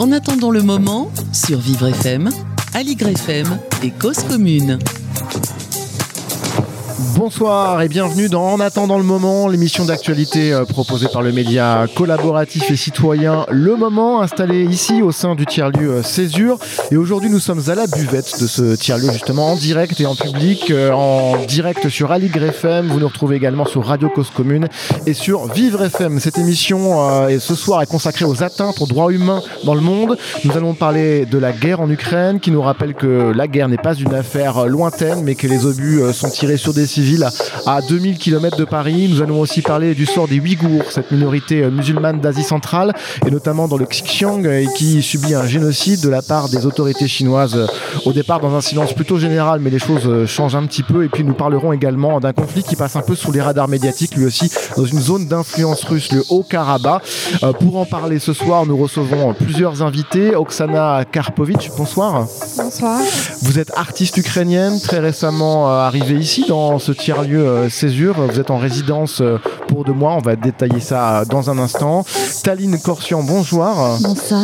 En attendant le moment, sur Vivre FM, Aligre FM et Cause Commune. Bonsoir et bienvenue dans En attendant le moment, l'émission d'actualité euh, proposée par le média collaboratif et citoyen Le Moment, installé ici au sein du tiers-lieu euh, Césure. Et aujourd'hui, nous sommes à la buvette de ce tiers-lieu, justement, en direct et en public, euh, en direct sur Aligre FM. Vous nous retrouvez également sur Radio Cause Commune et sur Vivre FM. Cette émission, ce soir, est consacrée aux atteintes aux droits humains dans le monde. Nous allons parler de la guerre en Ukraine, qui nous rappelle que la guerre n'est pas une affaire lointaine, mais que les obus sont tirés sur des civils à 2000 km de Paris. Nous allons aussi parler du sort des Ouïghours, cette minorité euh, musulmane d'Asie centrale, et notamment dans le Xinjiang, euh, qui subit un génocide de la part des autorités chinoises. Euh, au départ, dans un silence plutôt général, mais les choses changent un petit peu. Et puis, nous parlerons également d'un conflit qui passe un peu sous les radars médiatiques, lui aussi, dans une zone d'influence russe, le Haut-Karabakh. pour en parler ce soir, nous recevons plusieurs invités. Oksana Karpovitch, bonsoir. Bonsoir. Vous êtes artiste ukrainienne, très récemment arrivée ici dans ce tiers-lieu euh, Césure. Vous êtes en résidence euh, pour deux mois. On va détailler ça dans un instant. Taline Corsian, bonjour. Bonsoir.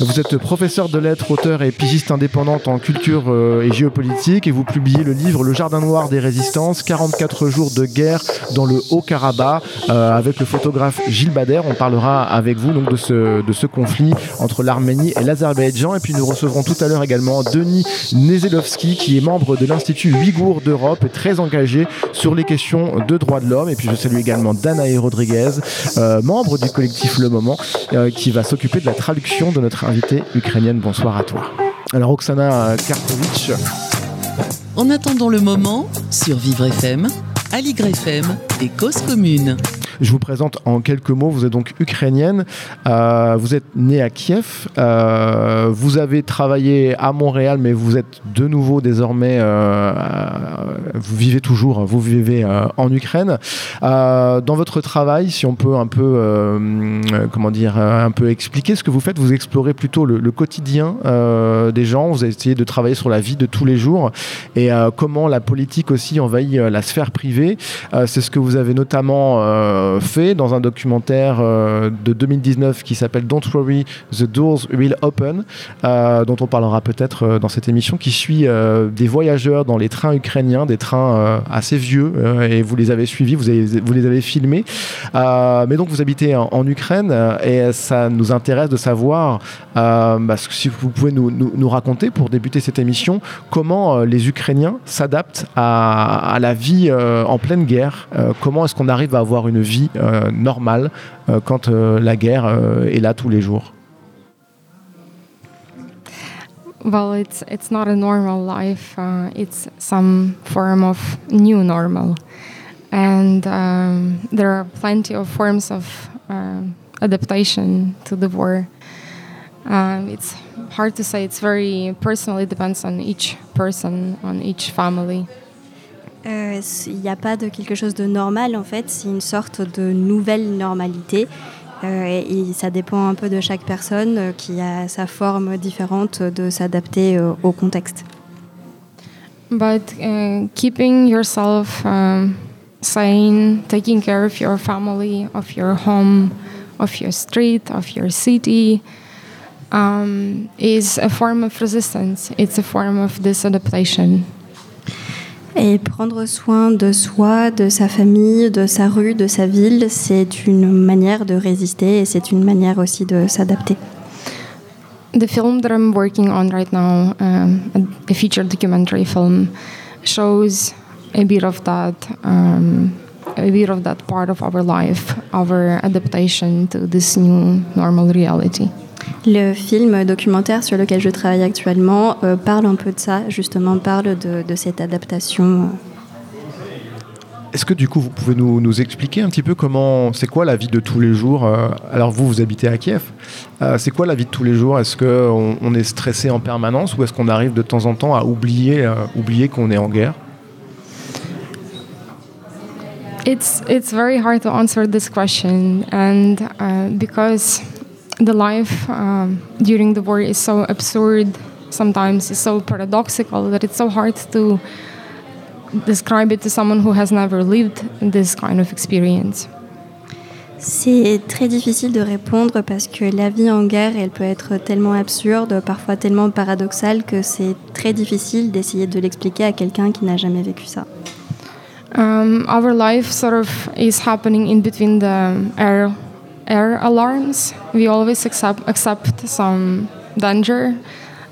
Vous êtes professeur de lettres, auteur et pigiste indépendante en culture euh, et géopolitique et vous publiez le livre Le Jardin Noir des Résistances, 44 jours de guerre dans le Haut-Karabakh avec le photographe Gilles Bader. On parlera avec vous donc de ce, de ce conflit entre l'Arménie et l'Azerbaïdjan. Et puis nous recevrons tout à l'heure également Denis Nezelovski qui est membre de l'Institut Ouïghour d'Europe et très engagé sur les questions de droits de l'homme. Et puis je salue également Danae Rodriguez, euh, membre du collectif Le Moment, euh, qui va s'occuper de la traduction de notre invitée ukrainienne. Bonsoir à toi. Alors Oksana Karpovitch. En attendant le moment, sur Vivre FM, Aligre FM et Cause Commune. Je vous présente en quelques mots. Vous êtes donc ukrainienne. Euh, vous êtes née à Kiev. Euh, vous avez travaillé à Montréal, mais vous êtes de nouveau désormais. Euh, vous vivez toujours. Vous vivez en Ukraine. dans votre travail, si on peut un peu, comment dire, un peu expliquer ce que vous faites, vous explorez plutôt le, le quotidien des gens. Vous essayez de travailler sur la vie de tous les jours et comment la politique aussi envahit la sphère privée. C'est ce que vous avez notamment euh, fait dans un documentaire euh, de 2019 qui s'appelle Don't Worry, The Doors Will Open, euh, dont on parlera peut-être dans cette émission, qui suit des voyageurs dans les trains ukrainiens, des trains assez vieux, et vous les avez suivis, vous, les avez filmés. mais donc vous habitez en, Ukraine, et ça nous intéresse de savoir, bah, si vous pouvez nous, raconter, pour débuter cette émission, comment les Ukrainiens s'adaptent à, la vie en pleine guerre, comment est-ce qu'on arrive à avoir une vie vie euh, normale euh, quand euh, la guerre est là tous les jours. Well it's it's not a normal life uh, it's some form of new normal. And um, there are plenty of forms of uh, adaptation to the war. Um, it's hard to say it's very personal it depends on each person on each family Euh, il n'y a pas de quelque chose de normal en fait, c'est une sorte de nouvelle normalité. Euh, et ça dépend un peu de chaque personne euh, qui a sa forme différente de s'adapter au contexte. But uh, keeping yourself um, sane, taking care of your family, of your home, of your street, of your city, um, is a form of resistance. It's a form of disadaptation. Et prendre soin de soi, de sa famille, de sa rue, de sa ville, c'est une manière de résister et c'est une manière aussi de s'adapter. The film that I'm working on right now, um, a feature documentary film, shows a bit of that, um, a bit of that part of our life, our adaptation to this new normal reality. Le film documentaire sur lequel je travaille actuellement euh, parle un peu de ça, justement, parle de, cette adaptation. Est-ce que du coup vous pouvez nous, expliquer un petit peu comment, c'est quoi la vie de tous les jours euh, Alors vous, vous habitez à Kiev. Euh, c'est quoi la vie de tous les jours? Est-ce qu'on on est stressé en permanence ou est-ce qu'on arrive de temps en temps à oublier, oublier qu'on est en guerre? It's it's very hard to answer this question, and uh, because the life um, during the war is so absurd sometimes it's so paradoxical that it's so hard to describe it to someone who has never lived this kind of experience C'est très difficile de répondre parce que la vie en guerre, elle peut être tellement absurde, parfois tellement paradoxale que c'est très difficile d'essayer de l'expliquer à quelqu'un qui n'a jamais vécu ça. Um, our life sort of is happening in between the air air alarms. We always accept accept some danger.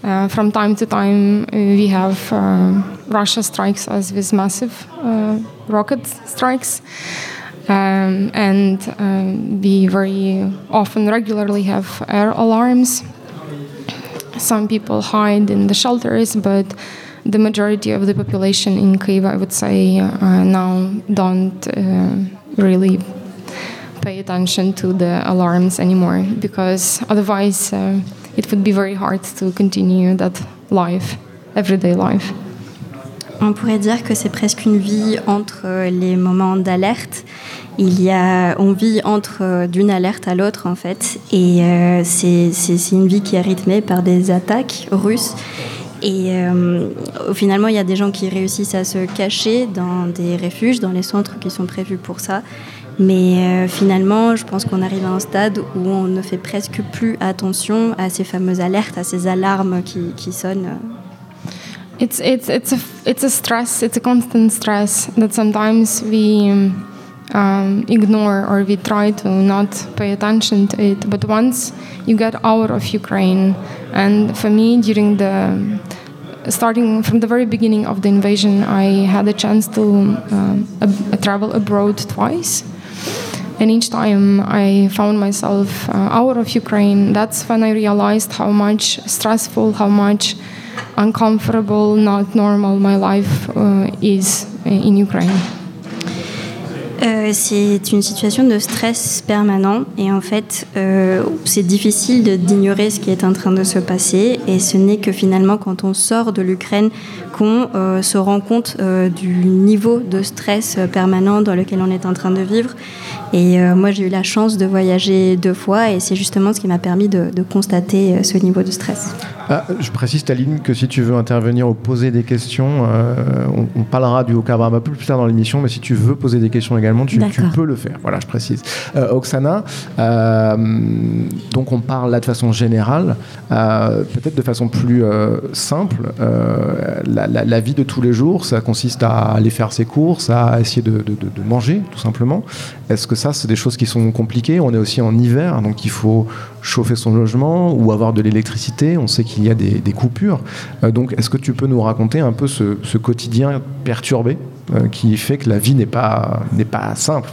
Uh, from time to time, we have uh, Russia strikes us with massive uh, rocket strikes. Um, and um, we very often regularly have air alarms. Some people hide in the shelters, but the majority of the population in Kyiv, I would say, uh, now don't uh, really attention to the alarms anymore because otherwise uh, it would be very hard to continue that life, everyday life. On pourrait dire que c'est presque une vie entre les moments d'alerte. Il y a, on vit entre d'une alerte à l'autre en fait, et euh, c'est une vie qui est rythmée par des attaques russes. Et euh, finalement, il y a des gens qui réussissent à se cacher dans des refuges, dans les centres qui sont prévus pour ça. Mais euh, finalement, je pense qu'on arrive à un stade où on ne fait presque plus attention à ces fameuses alertes, à ces alarmes qui, qui sonnent. It's, it's, it's, a, it's stress, it's a constant stress that sometimes we um, ignore or we try to not pay attention to it. But once you get out of Ukraine, and for me, during the starting from the very beginning of the invasion, I chance to um, travel abroad twice. And each time I found myself uh, out of Ukraine, that's when I realized how much stressful, how much uncomfortable, not normal my life uh, is in Ukraine. Euh, c'est une situation de stress permanent et en fait euh, c'est difficile d'ignorer ce qui est en train de se passer et ce n'est que finalement quand on sort de l'Ukraine qu'on euh, se rend compte euh, du niveau de stress permanent dans lequel on est en train de vivre et euh, moi j'ai eu la chance de voyager deux fois et c'est justement ce qui m'a permis de, de, constater ce niveau de stress. Ah, je précise Taline que si tu veux intervenir ou poser des questions, on, on, parlera du peu plus tard dans l'émission mais si tu veux poser des questions également tu, tu, peux le faire. Voilà, je précise. Euh, Oksana, euh, donc on parle là de façon générale, euh, peut-être de façon plus simple. La, la, vie de tous les jours, ça consiste à aller faire ses courses, à essayer de, de, manger, tout simplement. Est-ce que ça, c'est des choses qui sont compliquées? On est aussi en hiver, donc il faut chauffer son logement ou avoir de l'électricité. On sait qu'il y a des, coupures. donc, est-ce que tu peux nous raconter un peu ce, quotidien perturbé euh, qui fait que la vie n'est pas, n'est pas simple?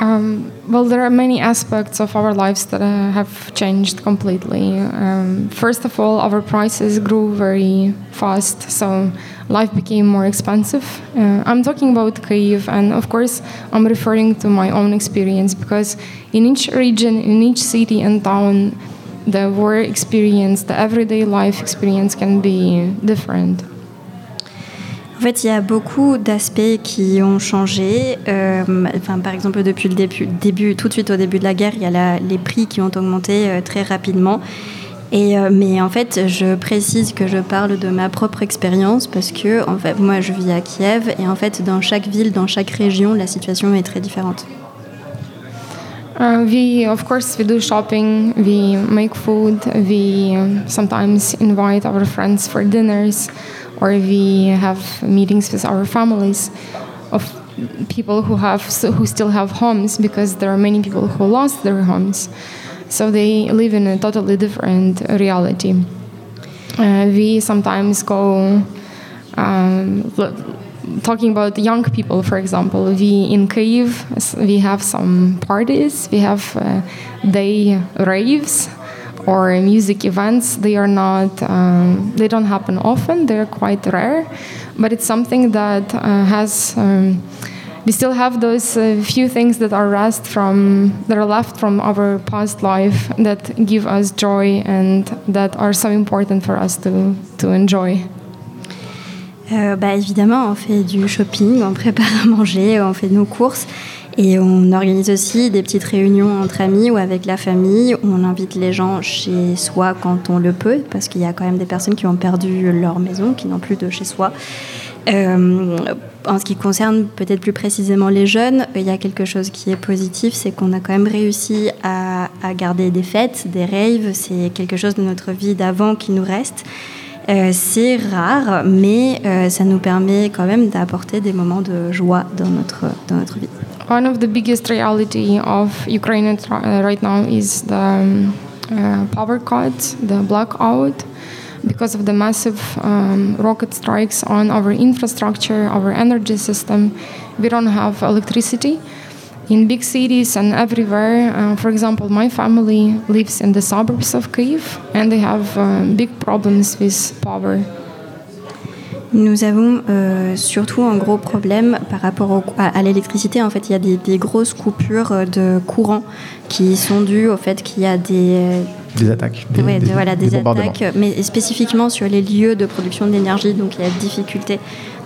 Um, well, there are many aspects of our lives that uh, have changed completely. Um, first of all, our prices grew very fast, so life became more expensive. Uh, I'm talking about Kyiv, and of course, I'm referring to my own experience because in each region, in each city and town, the war experience, the everyday life experience can be different. En fait, il y a beaucoup d'aspects qui ont changé. Euh, enfin, par exemple, depuis le début, tout de suite au début de la guerre, il y a les prix qui ont augmenté euh, très rapidement. Et, euh, mais en fait, je précise que je parle de ma propre expérience parce que en fait, moi, je vis à Kiev et en fait, dans chaque ville, dans chaque région, la situation est très différente. Uh, we, of course, we do shopping, we make food, we um, sometimes invite our friends for dinners. Or we have meetings with our families of people who have who still have homes because there are many people who lost their homes. So they live in a totally different reality. Uh, we sometimes go um, talking about young people for example we in Kyiv we have some parties we have uh, day raves or music events they are not um, they don't happen often. They're quite rare but it's something that uh, has um, we still have those uh, few things that are rest from that are left from our past life that give us joy and that are so important for us to to enjoy. Euh, bah, évidemment on fait du shopping on prépare à manger on fait nos courses Et on organise aussi des petites réunions entre amis ou avec la famille. On invite les gens chez soi quand on le peut, parce qu'il y a quand même des personnes qui ont perdu leur maison, qui n'ont plus de chez soi. Euh, en ce qui concerne peut-être plus précisément les jeunes, il y a quelque chose qui est positif, c'est qu'on a quand même réussi à, à, garder des fêtes, des raves, c'est quelque chose de notre vie d'avant qui nous reste. Euh, c'est rare, mais euh, ça nous permet quand même d'apporter des moments de joie dans notre, dans notre vie. One of the biggest reality of Ukraine right now is the um, uh, power cuts, the blackout. because of the massive um, rocket strikes on our infrastructure, our energy system. We don't have electricity in big cities and everywhere. Uh, for example, my family lives in the suburbs of Kyiv and they have uh, big problems with power. Nous avons euh, surtout un gros problème par rapport au, à, à l'électricité. En fait, il y a des, des, grosses coupures de courant qui sont dues au fait qu'il y a des, des attaques. Des, ouais, des, voilà, des, des attaques, mais spécifiquement sur les lieux de production d'énergie. Donc il y a difficulté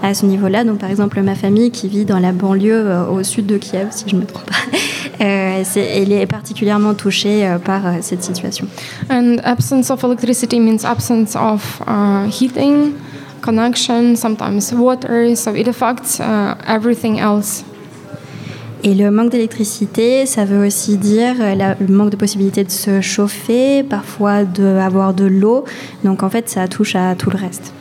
à ce niveau-là. Donc par exemple, ma famille qui vit dans la banlieue euh, au sud de Kiev, si je ne me trompe pas, euh, elle est particulièrement touchée euh, par euh, cette situation. And absence of electricity means absence of uh, heating, connection, sometimes water, so it affects uh, everything else. Et le manque d'électricité, ça veut aussi dire la, le manque de possibilité de se chauffer, parfois d'avoir de, de l'eau. Donc en fait, ça touche à tout le reste.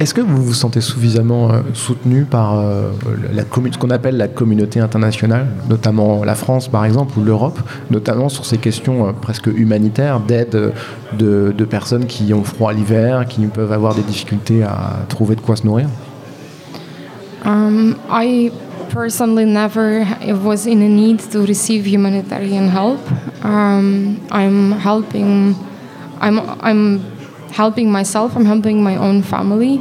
Est-ce que vous vous sentez suffisamment euh, soutenu par euh, la ce qu'on appelle la communauté internationale, notamment la France par exemple ou l'Europe, notamment sur ces questions euh, presque humanitaires d'aide de, personnes qui ont froid l'hiver, qui peuvent avoir des difficultés à trouver de quoi se nourrir? Um, I personally never was in a need to receive humanitarian help. Um, I'm helping. I'm I'm helping myself. I'm helping my own family.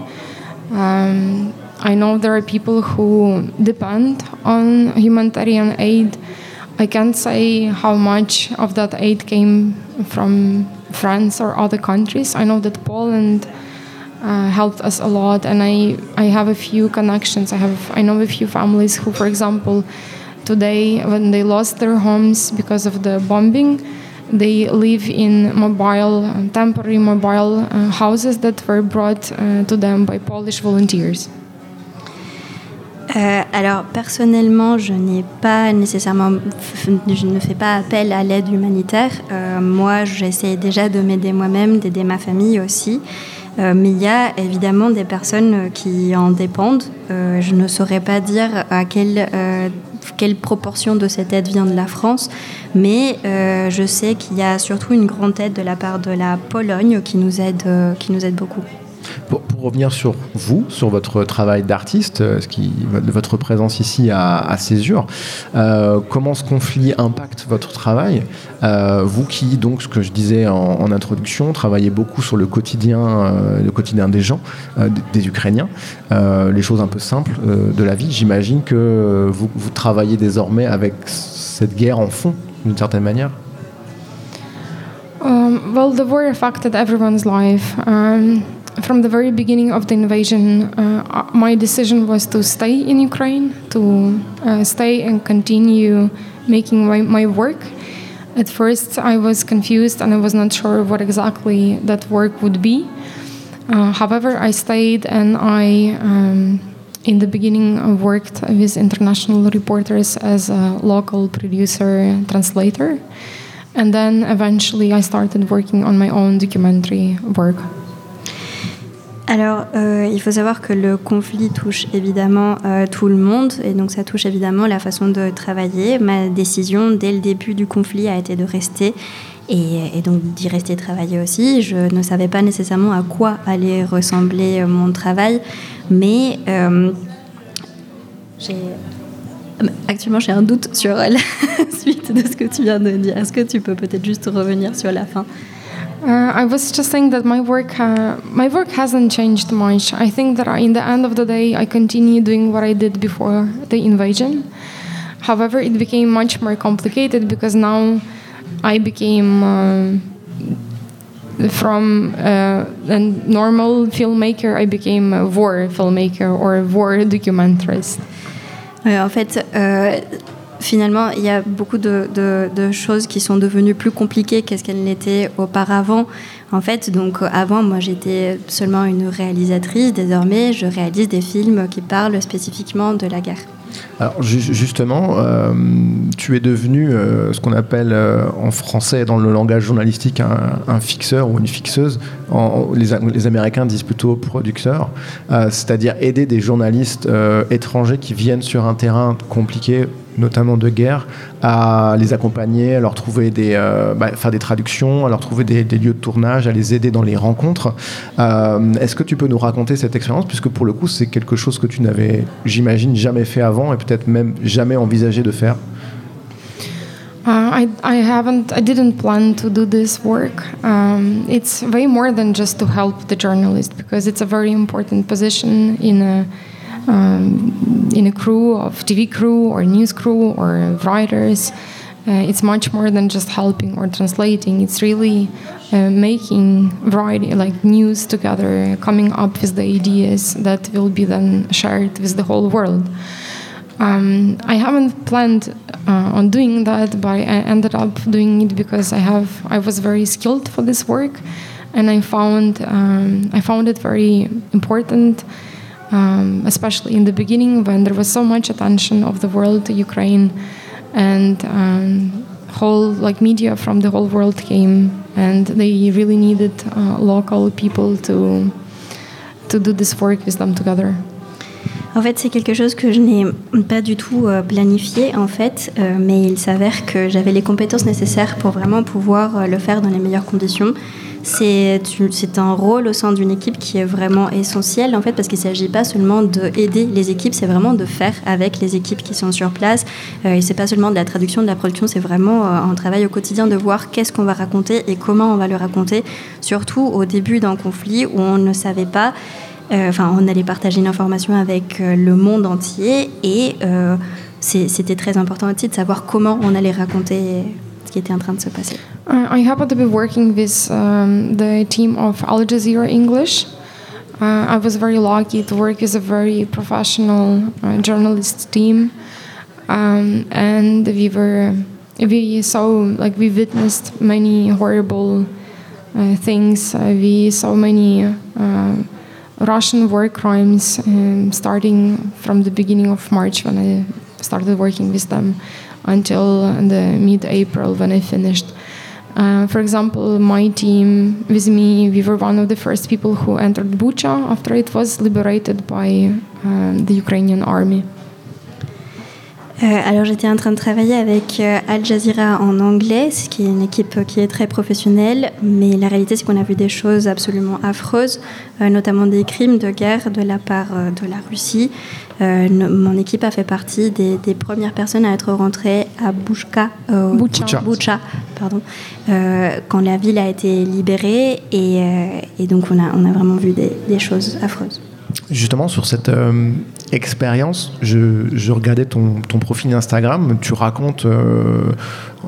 Um, I know there are people who depend on humanitarian aid. I can't say how much of that aid came from France or other countries. I know that Poland uh, helped us a lot, and I I have a few connections. I have I know a few families who, for example, today when they lost their homes because of the bombing, they live in mobile, temporary mobile uh, houses that were brought uh, to them by Polish volunteers. Euh, alors personnellement, je n'ai pas nécessairement, je ne fais pas appel à l'aide humanitaire. Euh, moi, j'essaie déjà de m'aider moi-même, d'aider ma famille aussi. Euh, mais il y a évidemment des personnes qui en dépendent. Euh, je ne saurais pas dire à quelle, euh, quelle proportion de cette aide vient de la France, mais je sais qu'il y a surtout une grande aide de la part de la Pologne qui nous aide, qui nous aide beaucoup. Pour, revenir sur vous, sur votre travail d'artiste, qui, votre présence ici à, Césure, euh, comment ce conflit impacte votre travail? Euh, Vous qui, donc, ce que je disais en, introduction, travaillez beaucoup sur le quotidien, euh, le quotidien des gens, euh, des, Ukrainiens, euh, les choses un peu simples euh, de la vie. J'imagine que vous travaillez désormais avec cette guerre en fond, d'une certaine manière. Um, well, the war affected everyone's life. Um, from the very beginning of the invasion, uh, my decision was to stay in Ukraine, to uh, stay and continue making my, my, work. At first, I was confused and I was not sure what exactly that work would be. Uh, however, I stayed and I, um, in the beginning, worked with international reporters as a local producer translator. And then eventually, I started working on my own documentary work. Alors, euh, il faut savoir que le conflit touche évidemment euh, tout le monde et donc ça touche évidemment la façon de travailler. Ma décision dès le début du conflit a été de rester et, et donc d'y rester travailler aussi. Je ne savais pas nécessairement à quoi allait ressembler mon travail, mais euh, j'ai Actuellement, j'ai un doute sur la suite de ce que tu viens de dire. Est-ce que tu peux peut-être juste revenir sur la fin? Uh, I was just saying that my work, uh, my work hasn't changed much. I think that in the end of the day, I continue doing what I did before the invasion. However, it became much more complicated because now I became uh, from uh, a normal filmmaker, I became a war filmmaker or a war documentarist. en fait, euh, finalement, il y a beaucoup de, de, choses qui sont devenues plus compliquées qu'est-ce qu'elles l'étaient auparavant. En fait, donc avant, moi, j'étais seulement une réalisatrice. Désormais, je réalise des films qui parlent spécifiquement de la guerre. Alors justement, euh, tu es devenu euh, ce qu'on appelle euh, en français dans le langage journalistique un, fixeur ou une fixeuse. les, les, Américains disent plutôt producteur, c'est-à-dire aider des journalistes étrangers qui viennent sur un terrain compliqué notamment de guerre, à les accompagner, à leur trouver des, euh, bah, faire des traductions, à leur trouver des, lieux de tournage, à les aider dans les rencontres. Euh, est-ce que tu peux nous raconter cette expérience, puisque pour le coup c'est quelque chose que tu n'avais, j'imagine, jamais fait avant et peut-être même jamais envisagé de faire Uh, I, I haven't, I didn't plan to do this work. Um, it's way more than just to help the journalist because it's a very important position in a um, in a crew of TV crew or news crew or writers. Uh, it's much more than just helping or translating. It's really uh, making variety like news together, coming up with the ideas that will be then shared with the whole world. Um, I haven't planned uh, on doing that, but I ended up doing it because I have I was very skilled for this work, and I found um, I found it very important um, especially in the beginning when there was so much attention of the world to Ukraine, and um, whole like media from the whole world came, and they really needed uh, local people to to do this work with them together. En fait, c'est quelque chose que je n'ai pas du tout euh, planifié, en fait, euh, mais il s'avère que j'avais les compétences nécessaires pour vraiment pouvoir euh, le faire dans les meilleures conditions. C'est un rôle au sein d'une équipe qui est vraiment essentiel en fait parce qu'il ne s'agit pas seulement d'aider les équipes, c'est vraiment de faire avec les équipes qui sont sur place. Euh, et c'est pas seulement de la traduction, de la production, c'est vraiment euh, un travail au quotidien de voir qu'est-ce qu'on va raconter et comment on va le raconter, surtout au début d'un conflit où on ne savait pas. Euh, enfin, on allait partager une information avec le monde entier et c'était très important aussi de savoir comment on allait raconter qui était en train de se passer. Uh, I happen to be working with um, the team of Al Jazeera English. Uh, I was very lucky to work with a very professional uh, journalist team, um, and we were we saw like we witnessed many horrible uh, things. Uh, we saw many uh, Russian war crimes, um, starting from the beginning of March when I started working with them until the mid-April when I finished. Uh, for example, my team with me, we were one of the first people who entered Bucha after it was liberated by uh, the Ukrainian army. Euh, alors j'étais en train de travailler avec euh, Al Jazeera en anglais, ce qui est une équipe qui est très professionnelle, mais la réalité c'est qu'on a vu des choses absolument affreuses, euh, notamment des crimes de guerre de la part de la Russie. mon équipe a fait partie des, premières personnes à être rentrées à Buchka, Bucha. pardon, quand la ville a été libérée, et, donc on a, on a vraiment vu des, des choses affreuses. Justement, sur cette euh, expérience, je, regardais ton, profil Instagram, tu racontes, euh,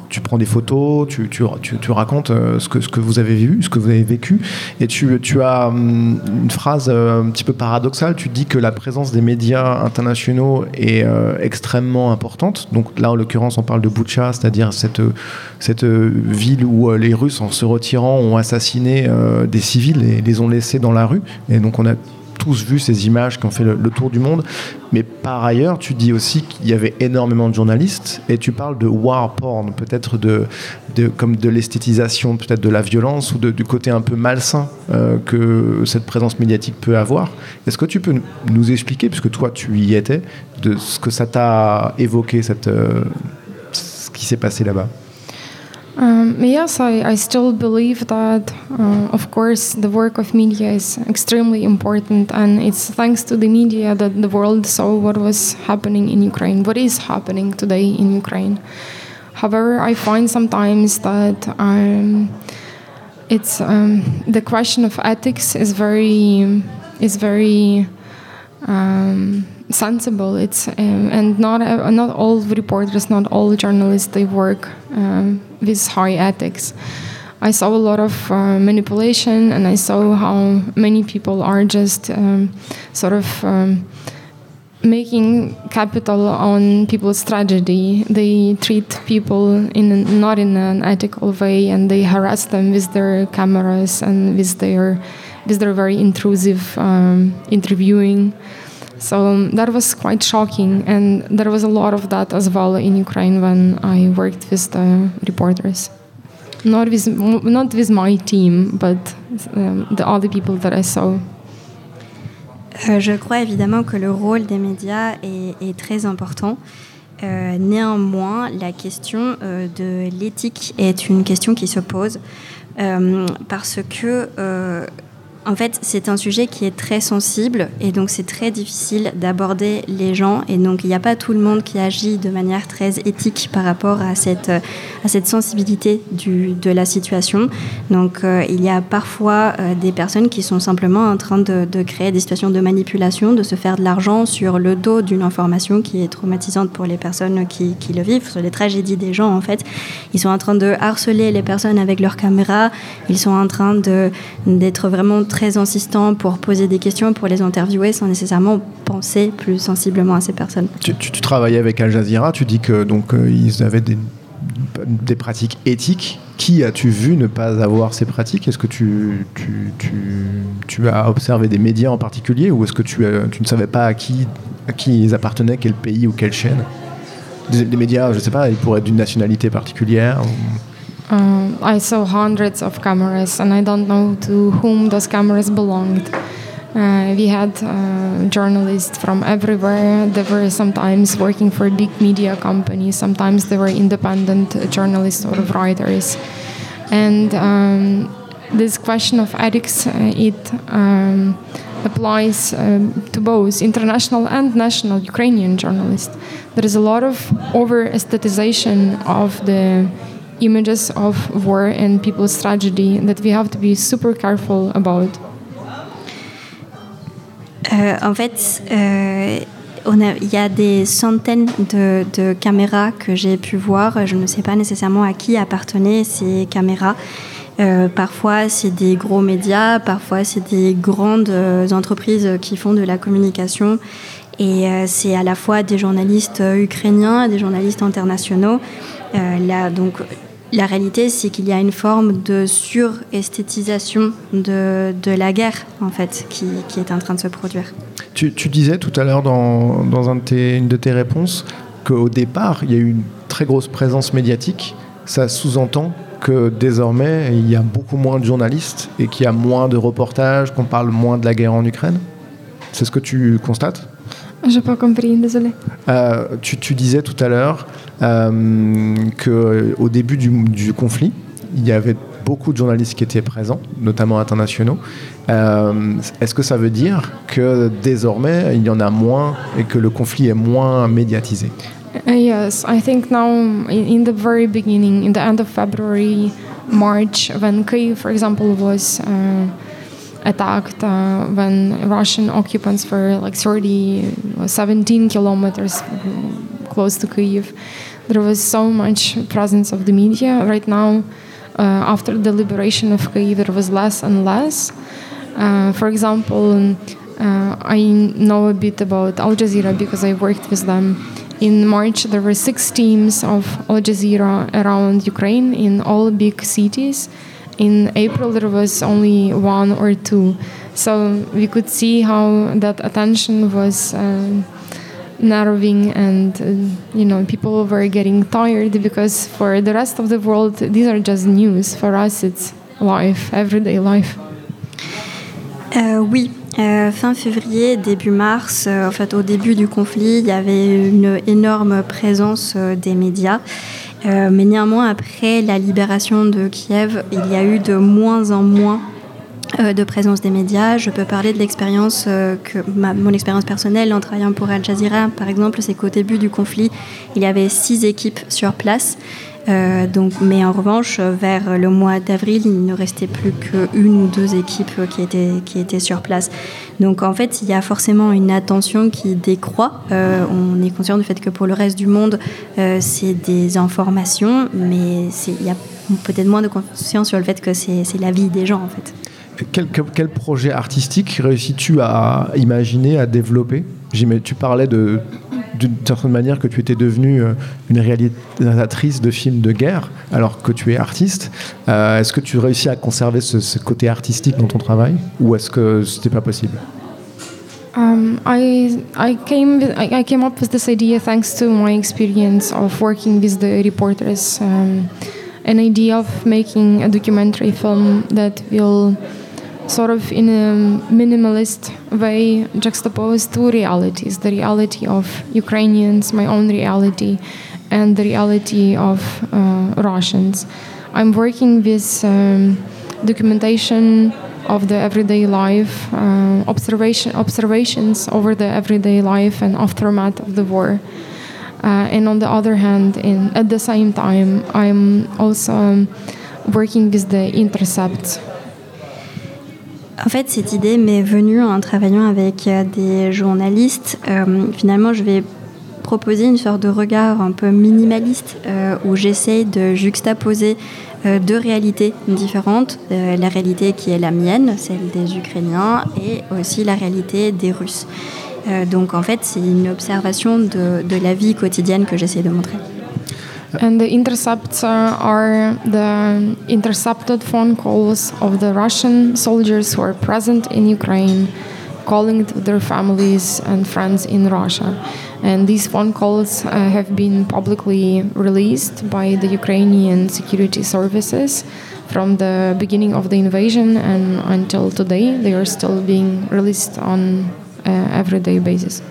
tu prends des photos, tu, racontes euh, ce, que, ce que vous avez vu, ce que vous avez vécu, et tu, as hum, une phrase un petit peu paradoxale, tu dis que la présence des médias internationaux est extrêmement importante. Donc là, en l'occurrence, on parle de Boucha, c'est-à-dire cette ville où les Russes, en se retirant, ont assassiné des civils et les ont laissés dans la rue. Et donc on a tous vu ces images qui ont fait le, tour du monde. Mais par ailleurs, tu dis aussi qu'il y avait énormément de journalistes et tu parles de war porn, peut-être de, comme de l'esthétisation, peut-être de la violence ou du côté un peu malsain euh, que cette présence médiatique peut avoir. Est-ce que tu peux nous expliquer, puisque toi tu y étais, de ce que ça t'a évoqué, euh, ce qui s'est passé là-bas? Um, yes, I, I, still believe that, uh, of course, the work of media is extremely important, and it's thanks to the media that the world saw what was happening in Ukraine, what is happening today in Ukraine. However, I find sometimes that um, it's um, the question of ethics is very is very um, sensible. It's um, and not uh, not all reporters, not all journalists, they work um, with high ethics. I saw a lot of uh, manipulation, and I saw how many people are just um, sort of um, making capital on people's tragedy. They treat people in not in an ethical way, and they harass them with their cameras and with their with their very intrusive um, interviewing. So that was quite shocking, and there was a lot of that as well in Ukraine when I worked with the reporters. Not with not with my team, but um, the other people that I saw. Euh, je crois évidemment que le rôle des médias est, très important. Euh, néanmoins, la question euh, de l'éthique est une question qui se pose parce que en fait, c'est un sujet qui est très sensible et donc c'est très difficile d'aborder les gens et donc il n'y a pas tout le monde qui agit de manière très éthique par rapport à cette, à cette sensibilité de la situation. Donc euh, il y a parfois euh, des personnes qui sont simplement en train de, créer des situations de manipulation, de se faire de l'argent sur le dos d'une information qui est traumatisante pour les personnes qui, le vivent, sur les tragédies des gens en fait. Ils sont en train de harceler les personnes avec leurs caméras, ils sont en train d'être vraiment très insistant pour poser des questions, pour les interviewer sans nécessairement penser plus sensiblement à ces personnes. Tu, travaillais avec Al Jazeera, tu dis que donc euh, ils avaient des, pratiques éthiques. Qui as-tu vu ne pas avoir ces pratiques? Est-ce que tu, as observé des médias en particulier ou est-ce que tu, tu ne savais pas à qui, ils appartenaient, quel pays ou quelle chaîne? Des, médias, je ne sais pas, ils pourraient être d'une nationalité particulière Uh, I saw hundreds of cameras, and I don't know to whom those cameras belonged. Uh, we had uh, journalists from everywhere. They were sometimes working for big media companies, sometimes they were independent journalists or writers. And um, this question of ethics, uh, it um, applies um, to both international and national Ukrainian journalists. There is a lot of over aesthetization of the images of war and people's tragedy that we have to be super careful about. Euh, en fait, euh, il y a des centaines de, caméras que j'ai pu voir. Je ne sais pas nécessairement à qui appartenaient ces caméras. Euh, parfois, c'est des gros médias, parfois, c'est des grandes entreprises qui font de la communication. Et c'est à la fois des journalistes ukrainiens, des journalistes internationaux. là, donc, la réalité, c'est qu'il y a une forme de suresthétisation de, de la guerre, en fait, qui, qui, est en train de se produire. Tu, tu disais tout à l'heure dans, dans une de tes réponses qu'au départ, il y a eu une très grosse présence médiatique. Ça sous-entend que désormais, il y a beaucoup moins de journalistes et qu'il y a moins de reportages, qu'on parle moins de la guerre en Ukraine C'est ce que tu constates? J'ai pas compris, désolé. Euh, tu, tu, disais tout à l'heure euh, qu'au début du, du, conflit, il y avait beaucoup de journalistes qui étaient présents, notamment internationaux. Euh, Est-ce que ça veut dire que désormais, il y en a moins et que le conflit est moins médiatisé? Uh, Yes, I think now, in, the very beginning, in the end of February, March, when Kyiv, for example, was... Uh, attacked uh, when Russian occupants were like 30, 17 kilometers close to Kyiv. There was so much presence of the media. Right now, uh, after the liberation of Kyiv, there was less and less. Uh, for example, uh, I know a bit about Al Jazeera because I worked with them. In March, there were six teams of Al Jazeera around Ukraine in all big cities in April there was only one or two. So we could see how that attention was um, narrowing, and uh, you know people were getting tired because for the rest of the world these are just news. For us, it's life, everyday life. Euh, oui, euh, fin février, début mars, euh, en fait au début du conflit, il y avait une énorme présence euh, des médias. Euh, mais néanmoins, après la libération de Kiev, il y a eu de moins en moins euh, de présence des médias. Je peux parler de l'expérience, euh, que mon expérience personnelle en travaillant pour Al Jazeera, par exemple, c'est qu'au début du conflit, il y avait six équipes sur place. Euh, donc, mais en revanche, vers le mois d'avril, il ne restait plus qu'une ou deux équipes qui étaient, qui étaient sur place. Donc en fait, il y a forcément une attention qui décroît. Euh, on est conscient du fait que pour le reste du monde, euh, c'est des informations, mais il y a peut-être moins de conscience sur le fait que c'est la vie des gens en fait. Quel, quel projet artistique réussis-tu à imaginer, à développer? Tu parlais de d'une certaine manière que tu étais devenue euh, une réalisatrice de films de guerre alors que tu es artiste. Euh, est-ce que tu réussis à conserver ce, ce côté artistique dans ton travail ou est-ce que c'était pas possible? Um, I I came I, I came up with this idea thanks to my experience of working with the reporters. Um, an idea of making a documentary film that will sort of in a minimalist way juxtaposed two realities the reality of Ukrainians, my own reality, and the reality of uh, Russians. I'm working with um, documentation of the everyday life, uh, observation, observations over the everyday life and aftermath of the war. Uh, and on the other hand, in, at the same time, I'm also working with the intercepts. En fait, cette idée m'est venue en travaillant avec euh, des journalistes. Euh, finalement, je vais proposer une sorte de regard un peu minimaliste euh, où j'essaye de juxtaposer deux réalités différentes. La réalité qui est la mienne, celle des Ukrainiens, et aussi la réalité des Russes. Donc en fait, c'est une observation de la vie quotidienne que j'essaie de montrer. And the intercepts are the intercepted phone calls of the Russian soldiers who are present in Ukraine, calling to their families and friends in Russia. And these phone calls uh, have been publicly released by the Ukrainian security services from the beginning of the invasion and until today. They are still being released on uh, everyday basis.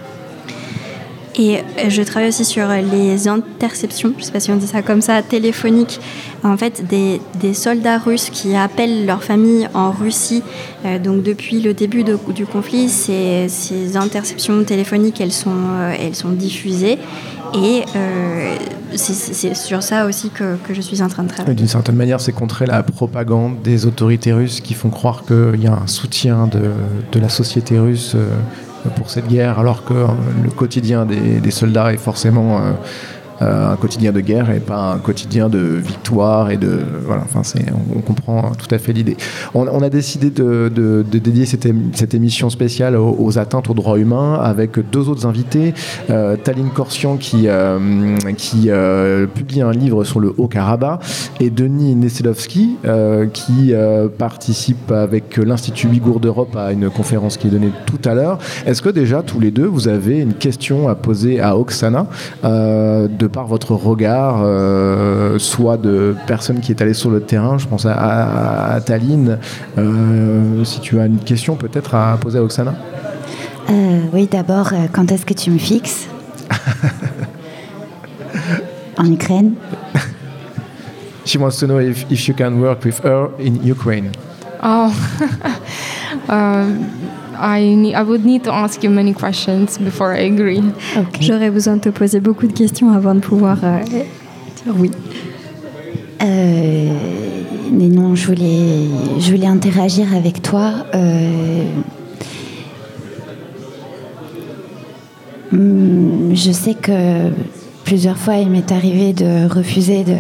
Et euh, je travaille aussi sur les interceptions, je ne sais pas si on dit ça comme ça, téléphoniques. En fait, des, des soldats russes qui appellent leur famille en Russie. Euh, donc depuis le début du conflit, ces, ces interceptions téléphoniques, elles sont, euh, elles sont diffusées. Et euh, c'est- sur ça aussi que, que je suis en train de travailler. D'une certaine manière, c'est contrer la propagande des autorités russes qui font croire qu'il y a un soutien de, de la société russe euh, pour cette guerre, alors que le quotidien des, soldats est forcément euh, un quotidien de guerre et pas un quotidien de victoire et de voilà. Enfin, on, on comprend tout à fait l'idée. On, a décidé de, de- de dédier cette, ém- cette émission spéciale aux, atteintes aux droits humains avec deux autres invités. Euh, Taline Korsian qui, euh, euh, publie un livre sur le Haut-Karabakh et Denis Nesselovski euh, qui euh, participe avec l'Institut Ouïghour d'Europe à une conférence qui est donnée tout à l'heure. Est-ce que déjà tous les deux vous avez une question à poser à Oksana euh, de par votre regard, euh, soit de personne qui est allée sur le terrain, je pense à, à, à Taline, euh, si tu as une question peut-être à poser à Oksana. Euh, oui, d'abord, quand est-ce que tu me fixes? En Ukraine? She wants to know if, if you can work with her in Ukraine. Oh, um, I ne- I would need to ask you many questions before I agree. J'aurais besoin de te poser beaucoup de questions avant de pouvoir euh, dire oui. Euh, mais non, je voulais, je voulais interagir avec toi. euh, hum, je sais que plusieurs fois, il m'est arrivé de refuser de-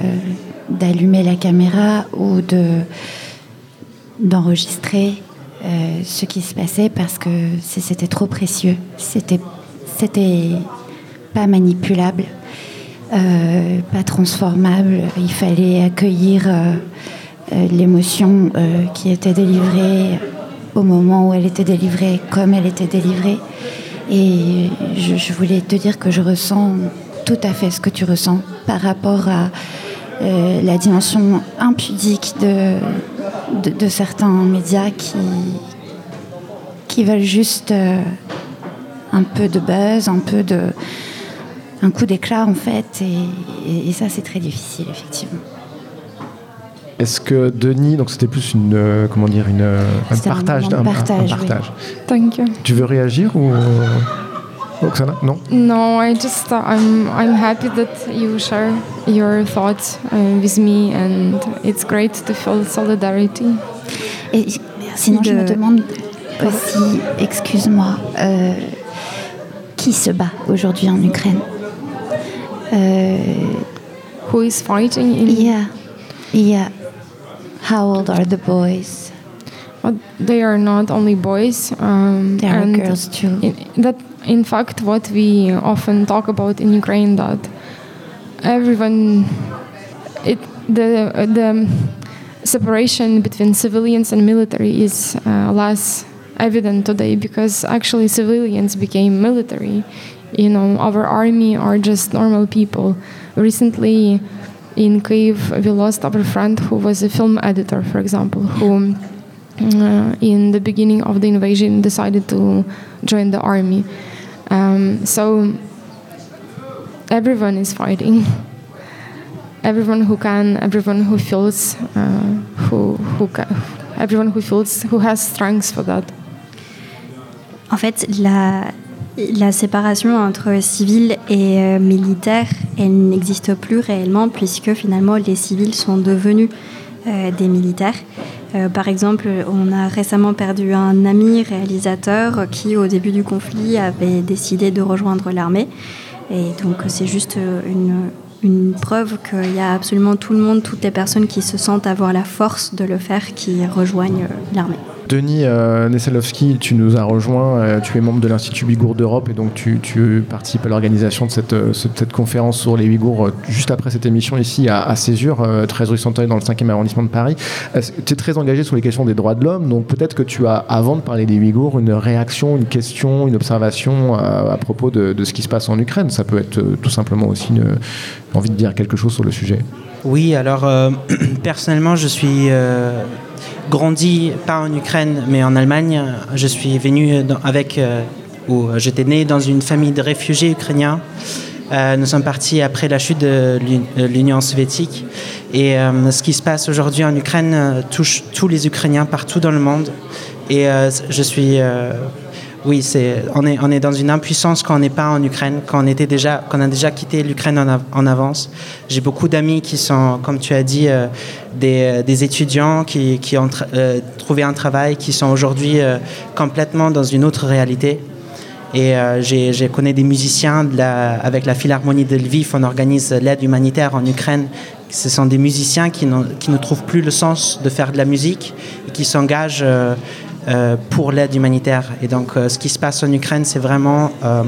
d'allumer la caméra ou de d'enregistrer euh, ce qui se passait parce que c'était trop précieux. C'était pas manipulable. Euh, pas transformable. Il fallait accueillir euh, l'émotion qui était délivrée au moment où elle était délivrée, comme elle était délivrée. Et je, voulais te dire que je ressens tout à fait ce que tu ressens par rapport à la dimension impudique de, de, de certains médias qui, qui veulent juste euh, un peu de buzz, un peu de, un coup d'éclat en fait, et, et- et ça c'est très difficile effectivement. Est-ce que Denis, donc c'était plus une, euh, comment dire, une, euh, un un partage, un- un partage, oui. partage. Thank you. Tu veux réagir ou? Oksana Non. No, I just uh, I'm I'm happy that you share your thoughts uh, with me, and it's great to feel solidarity. Et sinon je me demande aussi, excuse-moi, euh, qui se bat aujourd'hui en Ukraine Euh, Who is fighting in? Yeah, yeah. How old are the boys? But they are not only boys. Um, There are and girls too. in, that in fact, what we often talk about in Ukraine that everyone, it the the separation between civilians and military is uh, less evident today because actually civilians became military. You know, our army are just normal people. Recently, in Kiev, we lost our friend who was a film editor, for example, who uh, in the beginning of the invasion decided to join the army. Um, so everyone is fighting. everyone who can, everyone who feels, uh, who, who ca- everyone who feels, who has strength for that. En fait, la, la séparation entre civils et euh, militaires, elle n'existe plus réellement puisque finalement les civils sont devenus euh, des militaires. Euh, par exemple, on a récemment perdu un ami réalisateur qui, au début du conflit, avait décidé de rejoindre l'armée. Et donc, c'est juste une, une preuve qu'il y a absolument tout le monde, toutes les personnes qui se sentent avoir la force de le faire, qui rejoignent l'armée. Denis euh, Nesselovski, tu nous as rejoint, euh, tu es membre de l'Institut Ouïghour d'Europe et donc tu, participes à l'organisation de cette, euh, conférence sur les Ouïghours euh, juste après cette émission ici à, à Césure, 13 rue Santeuil dans le 5e arrondissement de Paris. tu es très engagé sur les questions des droits de l'homme, donc peut-être que tu as, avant de parler des Ouïghours, une réaction, une question, une observation à propos de, ce qui se passe en Ukraine. Ça peut être tout simplement aussi une, envie de dire quelque chose sur le sujet. Oui, alors personnellement, je suis grandi pas en Ukraine mais en Allemagne. Je suis venu avec, euh, ou j'étais né dans une famille de réfugiés ukrainiens. Euh, nous sommes partis après la chute de euh, l'Union soviétique. Et ce qui se passe aujourd'hui en Ukraine touche tous les Ukrainiens partout dans le monde. Et je suis oui, c'est, on, est, dans une impuissance quand on n'est pas en Ukraine, quand on, était déjà, quand a déjà quitté l'Ukraine en, avance. J'ai beaucoup d'amis qui sont, comme tu as dit, euh, des, des, étudiants qui, ont euh, trouvé un travail, qui sont aujourd'hui euh, complètement dans une autre réalité. Et j'ai, connais des musiciens avec la Philharmonie de Lviv, on organise l'aide humanitaire en Ukraine. Ce sont des musiciens qui, ne trouvent plus le sens de faire de la musique et qui s'engagent euh, pour l'aide humanitaire. Et donc, euh, ce qui se passe en Ukraine, c'est vraiment euh,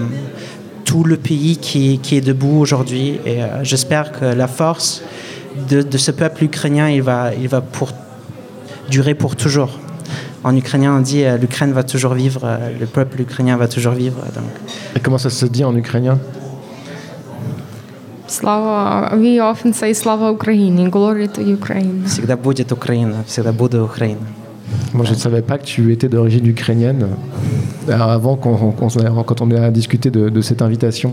tout le pays qui, qui est debout aujourd'hui. Et j'espère que la force de, de, ce peuple ukrainien, il va, il va pour, durer pour toujours. En ukrainien, on dit l'Ukraine va toujours vivre, le peuple ukrainien va toujours vivre. Donc. Et comment ça se dit en ukrainien Slava, we often say Slava Ukraini, glory to Ukraine. Всегда будет Украина, всегда будет Украина. Moi, je ne savais pas que tu étais d'origine ukrainienne. Euh, avant quand on a discuté de, cette invitation.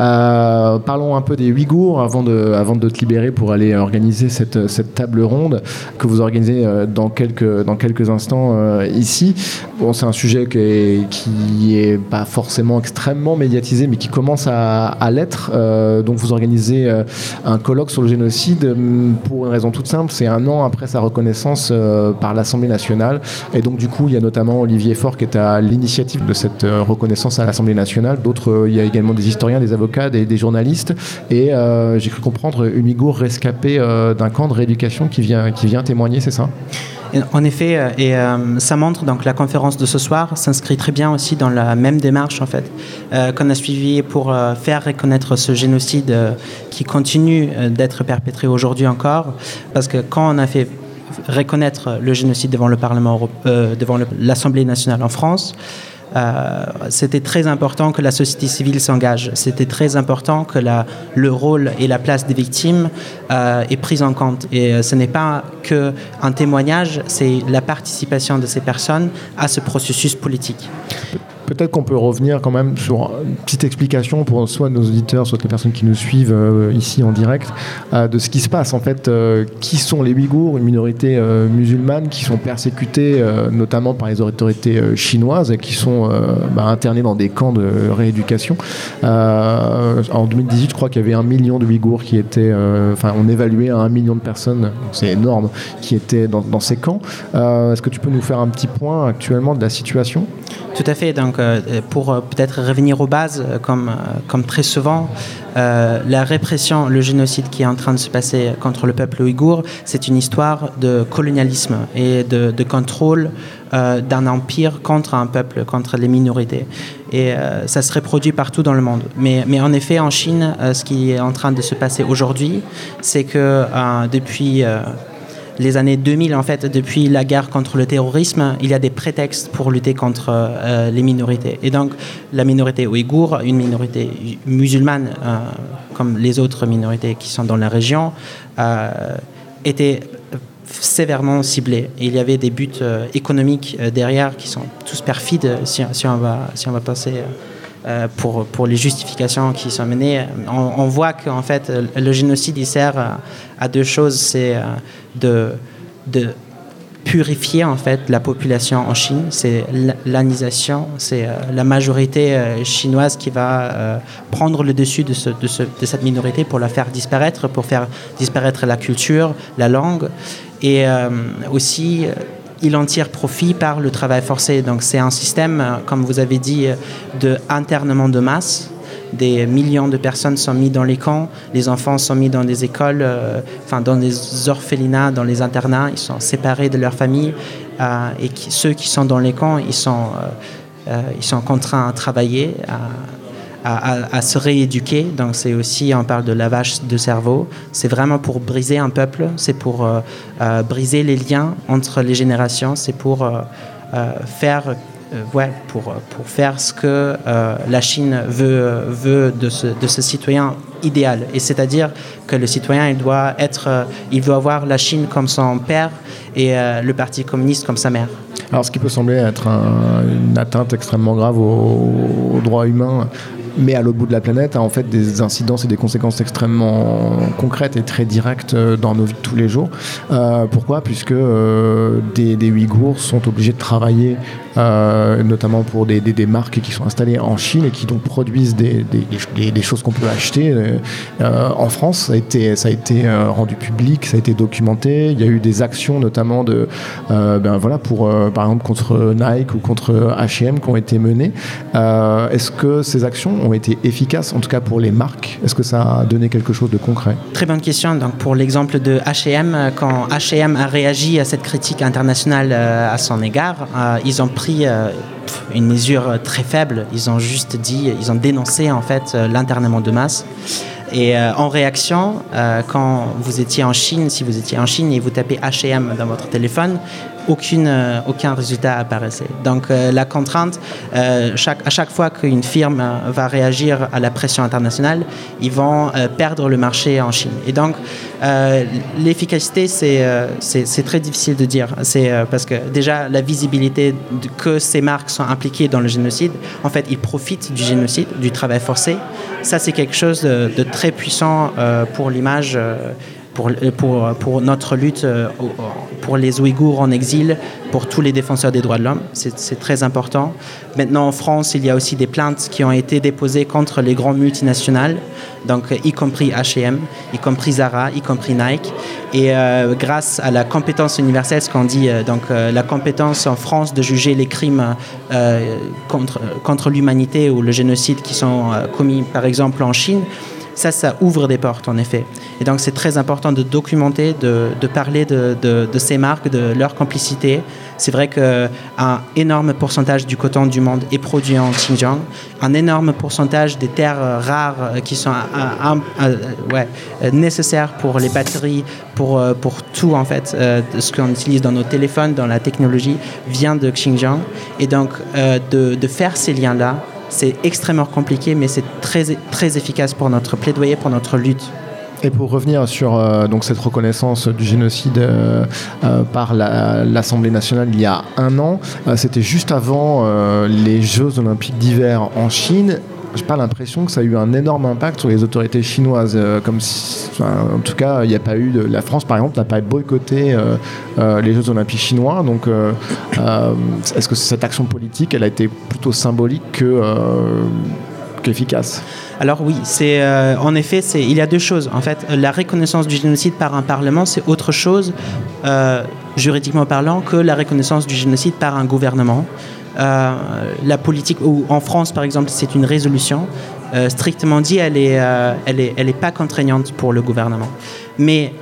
Euh, parlons un peu des Ouïghours avant de, avant de te libérer pour aller organiser cette, table ronde que vous organisez euh, dans quelques, dans quelques instants ici. Bon, c'est un sujet qui est, pas forcément extrêmement médiatisé, mais qui commence à, l'être. donc vous organisez un colloque sur le génocide pour une raison toute simple, c'est un an après sa reconnaissance par l'Assemblée nationale. Et donc du coup, il y a notamment Olivier Faure qui est à l'initiative de cette euh, reconnaissance à l'Assemblée nationale. D'autres, euh, il y a également des historiens, des avocats, des, journalistes. Et euh, j'ai cru comprendre une Ouïghour rescapé d'un camp de rééducation qui vient, qui vient témoigner, c'est ça? En effet, et ça montre donc la conférence de ce soir s'inscrit très bien aussi dans la même démarche en fait qu'on a suivi pour faire reconnaître ce génocide qui continue d'être perpétré aujourd'hui encore, parce que quand on a fait reconnaître le génocide devant le Parlement, devant l'Assemblée nationale en France, euh, c'était très important que la société civile s'engage. C'était très important que le rôle et la place des victimes euh, est pris en compte. Et euh, ce n'est pas qu'un témoignage, c'est la participation de ces personnes à ce processus politique. Peut-être qu'on peut revenir quand même sur une petite explication pour soit nos auditeurs, soit les personnes qui nous suivent euh, ici en direct, euh, de ce qui se passe. En fait, euh, qui sont les Ouïghours, une minorité musulmane qui sont persécutées notamment par les autorités chinoises et qui sont bah, internés dans des camps de rééducation. en 2018, je crois qu'il y avait un million de Ouïghours qui étaient, enfin, on évaluait à un million de personnes, c'est énorme, qui étaient dans, ces camps. Est-ce que tu peux nous faire un petit point actuellement de la situation? Tout à fait. Euh, pour euh, peut-être revenir aux bases, euh, comme, très souvent, la répression, le génocide qui est en train de se passer contre le peuple ouïghour, c'est une histoire de colonialisme et de, contrôle d'un empire contre un peuple, contre les minorités. Et ça se reproduit partout dans le monde. Mais en effet, en Chine, ce qui est en train de se passer aujourd'hui, c'est que depuis les années 2000, en fait, depuis la guerre contre le terrorisme, il y a des prétextes pour lutter contre euh, les minorités. Et donc, la minorité ouïghour, une minorité musulmane, euh, comme les autres minorités qui sont dans la région, euh, était sévèrement ciblée. il y avait des buts économiques derrière qui sont tous perfides, si, on, va, si on va passer euh, pour, pour les justifications qui sont menées. On, voit qu'en fait, le génocide, sert à, deux choses. C'est euh, de, de purifier en fait la population en Chine, c'est l'anisation, c'est euh, la majorité chinoise qui va prendre le dessus de, de, cette minorité pour la faire disparaître, pour faire disparaître la culture, la langue, et aussi il en tire profit par le travail forcé. Donc c'est un système, euh, comme vous avez dit, euh, de internement de masse. Des millions de personnes sont mises dans les camps, les enfants sont mis dans des écoles, euh, enfin dans des orphelinats, dans les internats, ils sont séparés de leur famille et ceux qui sont dans les camps, ils sont, ils sont contraints à travailler, à, se rééduquer. Donc c'est aussi, on parle de lavage de cerveau. C'est vraiment pour briser un peuple, c'est pour euh, euh, briser les liens entre les générations, c'est pour euh, faire ouais, pour, pour faire ce que la Chine veut, veut de, ce, de ce citoyen idéal. Et c'est-à-dire que le citoyen, il doit, être, il doit avoir la Chine comme son père et le Parti communiste comme sa mère. Alors, ce qui peut sembler être une atteinte extrêmement grave aux, aux droits humains mais à l'autre bout de la planète a en fait des incidences et des conséquences extrêmement concrètes et très directes euh, dans nos vies de tous les jours. Euh, pourquoi? Puisque euh, des, des, Ouïghours sont obligés de travailler, notamment pour des, marques qui sont installées en Chine et qui donc produisent des, choses qu'on peut acheter en France. Ça a été, rendu public, ça a été documenté. Il y a eu des actions notamment ben pour par exemple contre Nike ou contre H&M qui ont été menées. Est-ce que ces actions ont été efficaces, en tout cas pour les marques Est-ce que ça a donné quelque chose de concret? Très bonne question. Donc pour l'exemple de H&M, quand H&M a réagi à cette critique internationale euh, à son égard, euh, ils ont pris une mesure très faible. Ils ont juste dit, ils ont dénoncé en fait l'internement de masse. Et en réaction, quand vous étiez en Chine, si vous étiez en Chine et vous tapez H&M dans votre téléphone, euh, aucun résultat apparaissait. Donc euh, la contrainte, euh, à chaque fois qu'une firme va réagir à la pression internationale, ils vont perdre le marché en Chine. Et donc l'efficacité, c'est très difficile de dire. C'est parce que déjà la visibilité que ces marques sont impliquées dans le génocide, en fait, ils profitent du génocide, du travail forcé. Ça, c'est quelque chose de très puissant pour l'image pour, pour, pour, notre lutte euh, pour les Ouïghours en exil, pour tous les défenseurs des droits de l'homme. C'est très important. Maintenant, en France, il y a aussi des plaintes qui ont été déposées contre les grandes multinationales, donc y compris H&M, y compris Zara, y compris Nike. Et euh, grâce à la compétence universelle, ce qu'on dit, euh, donc la compétence en France de juger les crimes contre l'humanité ou le génocide qui sont commis, par exemple, en Chine, ça, ça ouvre des portes, en effet. Et donc, c'est très important de documenter, de, parler de, ces marques, de leur complicité. C'est vrai qu'un énorme pourcentage du coton du monde est produit en Xinjiang. Un énorme pourcentage des terres rares qui sont ouais, nécessaires pour les batteries, pour, pour tout, en fait, euh, ce qu'on utilise dans nos téléphones, dans la technologie, vient de Xinjiang. Et donc, euh, de faire ces liens-là, c'est extrêmement compliqué, mais c'est très, efficace pour notre plaidoyer, pour notre lutte. Et pour revenir sur euh, cette reconnaissance du génocide euh, euh, par l'Assemblée nationale il y a un an, c'était juste avant les Jeux olympiques d'hiver en Chine j'ai pas l'impression que ça a eu un énorme impact sur les autorités chinoises. Euh, comme en tout cas, il n'y a pas eu la France, par exemple, n'a pas boycotté euh, euh, les Jeux Olympiques chinois. Donc, est-ce que cette action politique, elle a été plutôt symbolique que qu'efficace? Alors oui, c'est en effet, il y a deux choses. En fait, la reconnaissance du génocide par un parlement, c'est autre chose, juridiquement parlant, que la reconnaissance du génocide par un gouvernement. La politique, ou en France par exemple, c'est une résolution. Strictement dit, elle n'est elle est, elle est pas contraignante pour le gouvernement. Mais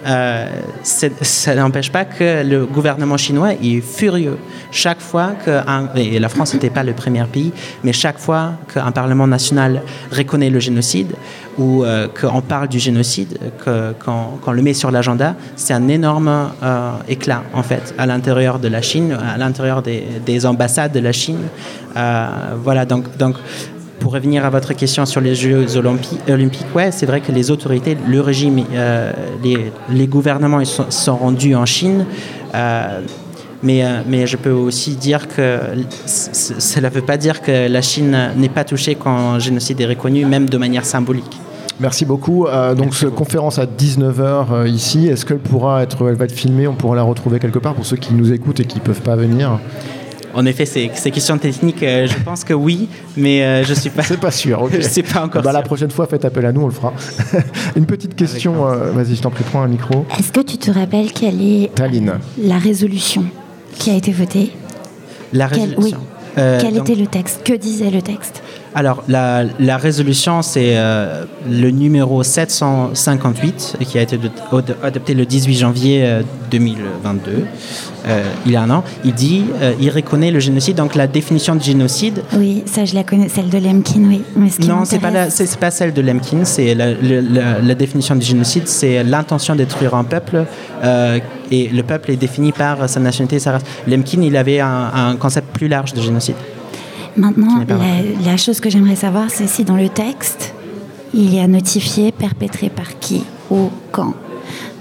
ça n'empêche pas que le gouvernement chinois est furieux. Chaque fois que, et la France n'était pas le premier pays, mais chaque fois qu'un Parlement national reconnaît le génocide, ou euh, qu'on parle du génocide, qu'on le met sur l'agenda, c'est un énorme euh, éclat en fait à l'intérieur de la Chine, à l'intérieur des, ambassades de la Chine. Euh, voilà, donc, donc pour revenir à votre question sur les Jeux olympiques, ouais, c'est vrai que les autorités, le régime, les, les, gouvernements ils sont, rendus en Chine. Mais, mais, je peux aussi dire que cela ne veut pas dire que la Chine n'est pas touchée quand le génocide est reconnu, même de manière symbolique. Merci beaucoup. Euh, donc, cette conférence à 19h euh, ici, est-ce qu'elle pourra être, elle va être filmée? On pourra la retrouver quelque part pour ceux qui nous écoutent et qui ne peuvent pas venir en effet, c'est question technique. Euh, je pense que oui, mais je suis pas. C'est pas sûr. je sais pas encore. Bah, La prochaine fois, faites appel à nous, on le fera. Une petite question. Vas-y, je t'en prie, prends un micro. Est-ce que tu te rappelles quelle est la résolution qui a été votée? La résolution. oui. Quel était le texte? Que disait le texte? Alors, la, résolution, c'est euh, le numéro 758 qui a été adopté le 18 janvier 2022, euh, euh, il y a un an. Il dit, il reconnaît le génocide, donc la définition de génocide. Oui, ça je la connais, celle de Lemkin, oui. non, c'est pas, pas celle de Lemkin, c'est la, définition du génocide, c'est l'intention de détruire un peuple et le peuple est défini par sa nationalité, sa race. Lemkin, il avait un concept plus large de génocide. Maintenant, la, chose que j'aimerais savoir, c'est si dans le texte, il y a notifié perpétré par qui, ou quand.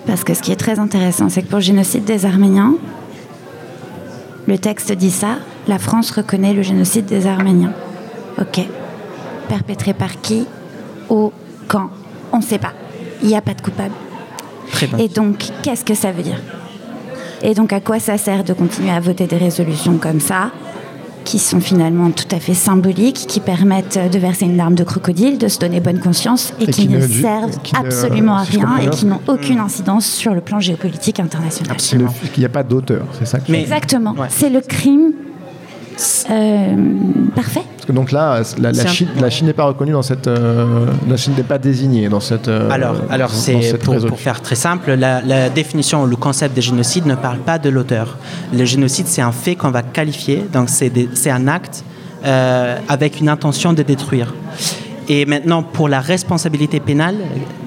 Parce que ce qui est très intéressant, c'est que pour le génocide des Arméniens, le texte dit ça, la France reconnaît le génocide des Arméniens. Ok. Perpétré par qui, ou quand? On ne sait pas. Il n'y a pas de coupable. Et donc, qu'est-ce que ça veut dire? Et donc, à quoi ça sert de continuer à voter des résolutions comme ça? Qui sont finalement tout à fait symboliques, qui permettent de verser une larme de crocodile, de se donner bonne conscience et, qui, ne, servent absolument à rien et qui n'ont aucune incidence sur le plan géopolitique international. Absolument. Il n'y a pas d'auteur, c'est ça que Exactement. C'est le crime euh, parfait. Parce que donc là, la, Chine, n'est pas reconnue dans cette, euh, la Chine n'est pas désignée dans cette. Euh, alors, alors c'est pour, pour, faire très simple, la, la, définition, le concept de génocide ne parle pas de l'auteur. Le génocide, c'est un fait qu'on va qualifier, donc c'est un acte avec une intention de détruire. Et maintenant, pour la responsabilité pénale,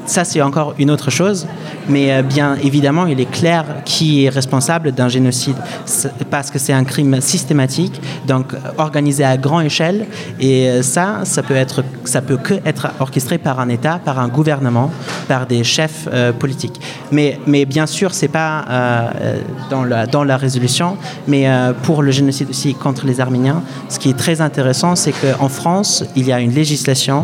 ça c'est encore une autre chose, mais euh, bien évidemment, il est clair qui est responsable d'un génocide, parce que c'est un crime systématique, donc organisé à grande échelle, et euh, ça, ça peut être, ça peut que être orchestré par un État, par un gouvernement, par des chefs euh, politiques. Mais, mais bien sûr, c'est pas dans la dans la résolution, mais pour le génocide aussi contre les Arméniens, ce qui est très intéressant, c'est qu'en France, il y a une législation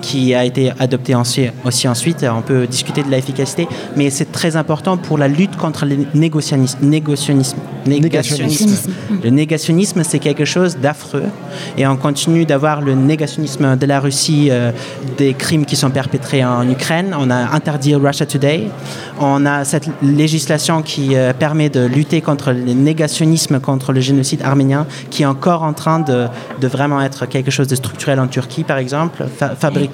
qui a été adoptée aussi ensuite on peut discuter de l'efficacité, mais c'est très important pour la lutte contre le négationnisme. négationnisme. Le négationnisme, c'est quelque chose d'affreux. Et on continue d'avoir le négationnisme de la Russie, euh, des crimes qui sont perpétrés en Ukraine. On a interdit Russia Today. On a cette législation qui euh, permet de lutter contre le négationnisme, contre le génocide arménien, qui est encore en train de, de vraiment être quelque chose de structurel en Turquie, par exemple, fabriqué.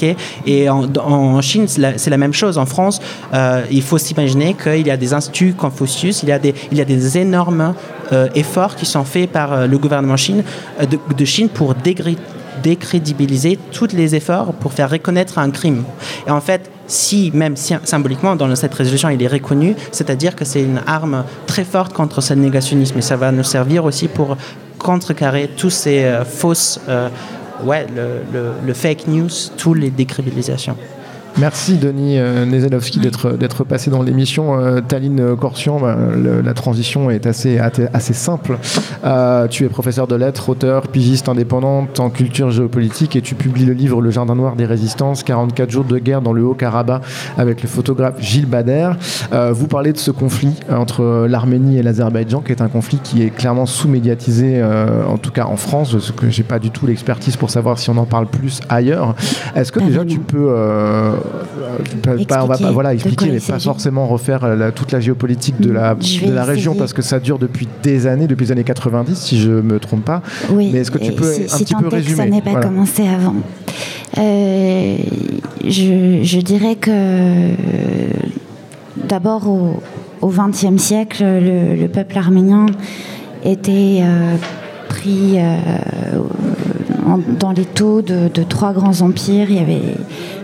Et en, Chine, c'est la, même chose. En France, euh, il faut s'imaginer qu'il y a des instituts Confucius, il y a des, il y a des énormes euh, efforts qui sont faits par euh, le gouvernement Chine, de, Chine pour décrédibiliser tous les efforts pour faire reconnaître un crime. Et en fait, si même symboliquement dans cette résolution il est reconnu, c'est-à-dire que c'est une arme très forte contre ce négationnisme et ça va nous servir aussi pour contrecarrer tous ces fausses, ouais, le, le, fake news, toutes les décrédibilisations. Merci Denis euh, Nezelowski d'être passé dans l'émission. Euh, Taline Corsian, bah, la transition est assez, assez simple. Euh, tu es professeur de lettres, auteur, pigiste indépendante en culture géopolitique et tu publies le livre Le Jardin Noir des Résistances, 44 jours de guerre dans le Haut-Karabakh avec le photographe Gilles Bader. vous parlez de ce conflit entre l'Arménie et l'Azerbaïdjan qui est un conflit qui est clairement sous-médiatisé, en tout cas en France, parce que j'ai pas du tout l'expertise pour savoir si on en parle plus ailleurs. Est-ce que déjà tu peux pas- on va pas voilà, expliquer, mais pas forcément refaire euh, la- toute la géopolitique de la, de la région parce que ça dure depuis des années, depuis les années 90, si je me trompe pas. Oui, Mais est-ce que tu et peux si, un si petit peu que ça résumer n'est pas Voilà. commencé avant. Euh, je, je dirais que euh, d'abord au XXe siècle, le, le peuple arménien était euh, pris euh, en- dans les taux de, de trois grands empires. Il y avait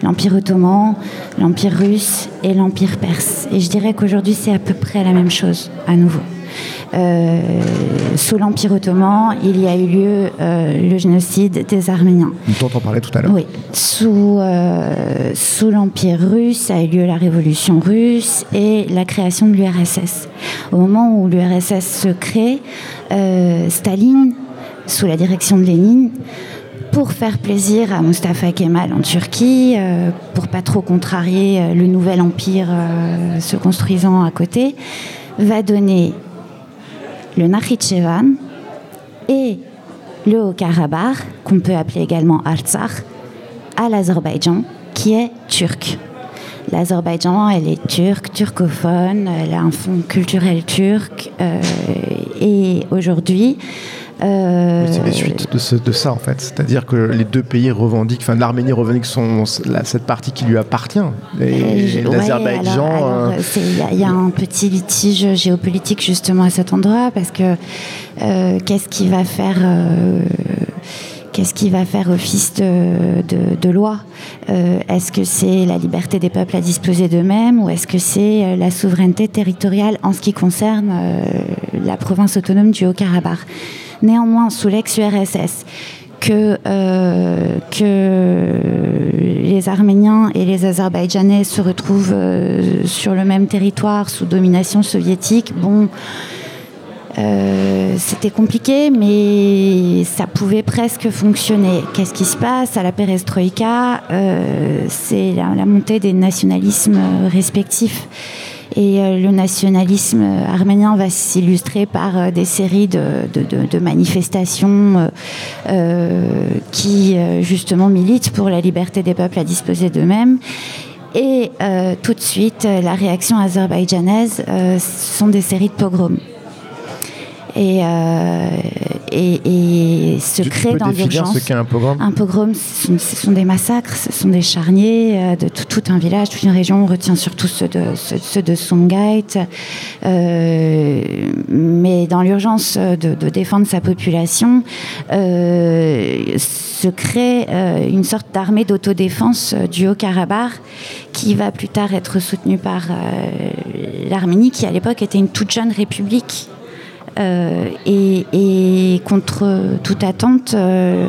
l'Empire ottoman, l'Empire russe et l'Empire perse. Et je dirais qu'aujourd'hui, c'est à peu près la même chose, à nouveau. Euh, sous l'Empire ottoman, il y a eu lieu euh, le génocide des Arméniens. Dont on parlait tout à l'heure. Oui. Sous, euh, sous l'Empire russe a eu lieu la révolution russe et la création de l'URSS. Au moment où l'URSS se crée, Staline, sous la direction de Lénine, pour faire plaisir à Mustafa Kemal en Turquie, euh, pour pas trop contrarier euh, le nouvel empire euh, se construisant à côté, va donner le Nakhichevan et le Haut-Karabakh, qu'on peut appeler également Artsakh, à l'Azerbaïdjan, qui est turc. L'Azerbaïdjan, elle est turque, turcophone, elle a un fond culturel turc, euh, et aujourd'hui, euh, Oui, c'est les suites de, ce- de ça en fait. C'est-à-dire que les deux pays revendiquent, enfin l'Arménie revendique son, la- cette partie qui lui appartient. Et, Euh, ouais, l'Azerbaïdjan. euh, Il y, a- il y a un petit litige géopolitique justement à cet endroit parce que euh, qu'est-ce qui va faire euh, Qu'est-ce qui va faire office de, de- de loi? Euh, Est-ce que c'est la liberté des peuples à disposer d'eux-mêmes ou est-ce que c'est euh, la souveraineté territoriale en ce qui concerne euh, la province autonome du Haut-Karabakh? Néanmoins, sous l'ex-URSS, que, euh, que les Arméniens et les Azerbaïdjanais se retrouvent euh, sur le même territoire sous domination soviétique, bon, euh, c'était compliqué, mais ça pouvait presque fonctionner. Qu'est-ce qui se passe à la perestroïka? C'est la montée des nationalismes respectifs. Et euh, le nationalisme arménien va s'illustrer par euh, des séries de, manifestations euh, euh, qui euh, justement militent pour la liberté des peuples à disposer d'eux-mêmes. Et euh, tout de suite, euh, la réaction azerbaïdjanaise euh, sont des séries de pogroms. Et, euh, et, et se tu, crée dans l'urgence. ce un pogrom Un pogrom, ce sont, ce sont des massacres, ce sont des charniers euh, de tout, tout un village, toute une région. On retient surtout ceux de, ceux, ceux de Songait. Euh, mais dans l'urgence de, de défendre sa population, euh, se crée euh, une sorte d'armée d'autodéfense du Haut-Karabakh qui va plus tard être soutenue par euh, l'Arménie, qui à l'époque était une toute jeune république. Euh, et, contre toute attente, euh,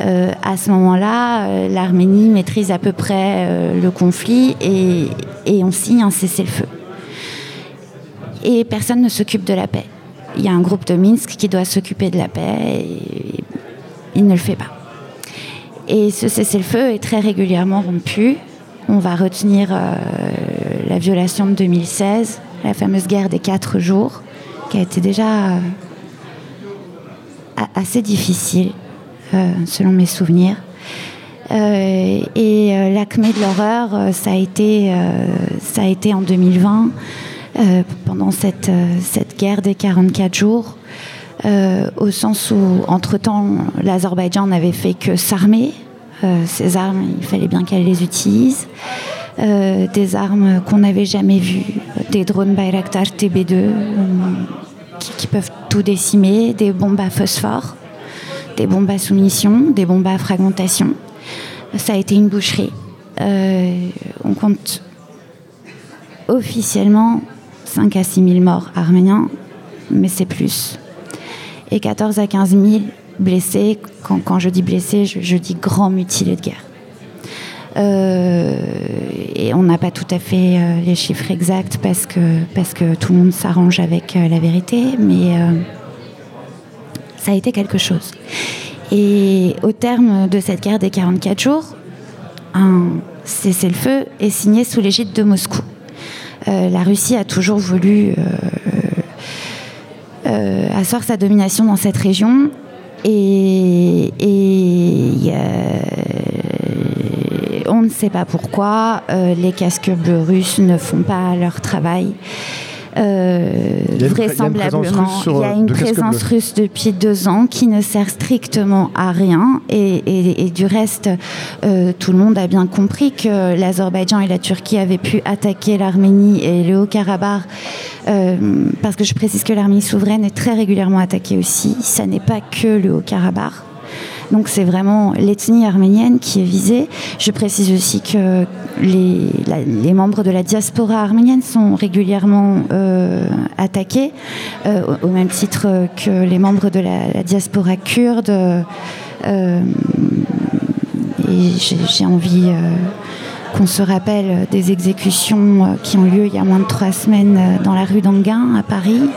euh, à ce moment-là, l'Arménie maîtrise à peu près le conflit et, on signe un cessez-le-feu. Et personne ne s'occupe de la paix. Il y a un groupe de Minsk qui doit s'occuper de la paix et il ne le fait pas. Et ce cessez-le-feu est très régulièrement rompu. On va retenir la violation de 2016, la fameuse guerre des quatre jours qui a été déjà euh, assez difficile, euh, selon mes souvenirs. Euh, et l'acmé de l'horreur, ça, a été, ça a été en 2020, euh, pendant cette, cette guerre des 44 jours, au sens où, entre-temps, l'Azerbaïdjan n'avait fait que s'armer. Ces armes, il fallait bien qu'elle les utilise. Euh, des armes qu'on n'avait jamais vues, des drones Bayraktar TB2 euh, qui, peuvent tout décimer, des bombes à phosphore, des bombes à soumission, des bombes à fragmentation. Ça a été une boucherie. Euh, on compte officiellement 5 à 6 000 morts arméniens, mais c'est plus. Et 14 à 15 000 blessés. Quand, quand je dis blessés, je, je dis grands mutilés de guerre. Euh, et on n'a pas tout à fait euh, les chiffres exacts parce que, tout le monde s'arrange avec euh, la vérité, mais ça a été quelque chose. Et au terme de cette guerre des 44 jours, un cessez-le-feu est signé sous l'égide de Moscou. La Russie a toujours voulu euh, asseoir sa domination dans cette région et, et, on ne sait pas pourquoi les casques bleus russes ne font pas leur travail. vraisemblablement, il y a une présence, russe depuis deux ans qui ne sert strictement à rien. Et, du reste, tout le monde a bien compris que l'Azerbaïdjan et la Turquie avaient pu attaquer l'Arménie et le Haut-Karabakh. parce que je précise que l'Arménie souveraine est très régulièrement attaquée aussi. Ça n'est pas que le Haut-Karabakh. Donc c'est vraiment l'ethnie arménienne qui est visée. Je précise aussi que les, membres de la diaspora arménienne sont régulièrement euh, attaqués, euh, au, même titre que les membres de la, diaspora kurde. Euh, et j'ai envie qu'on se rappelle des exécutions qui ont lieu il y a moins de trois semaines dans la rue d'Anguin à Paris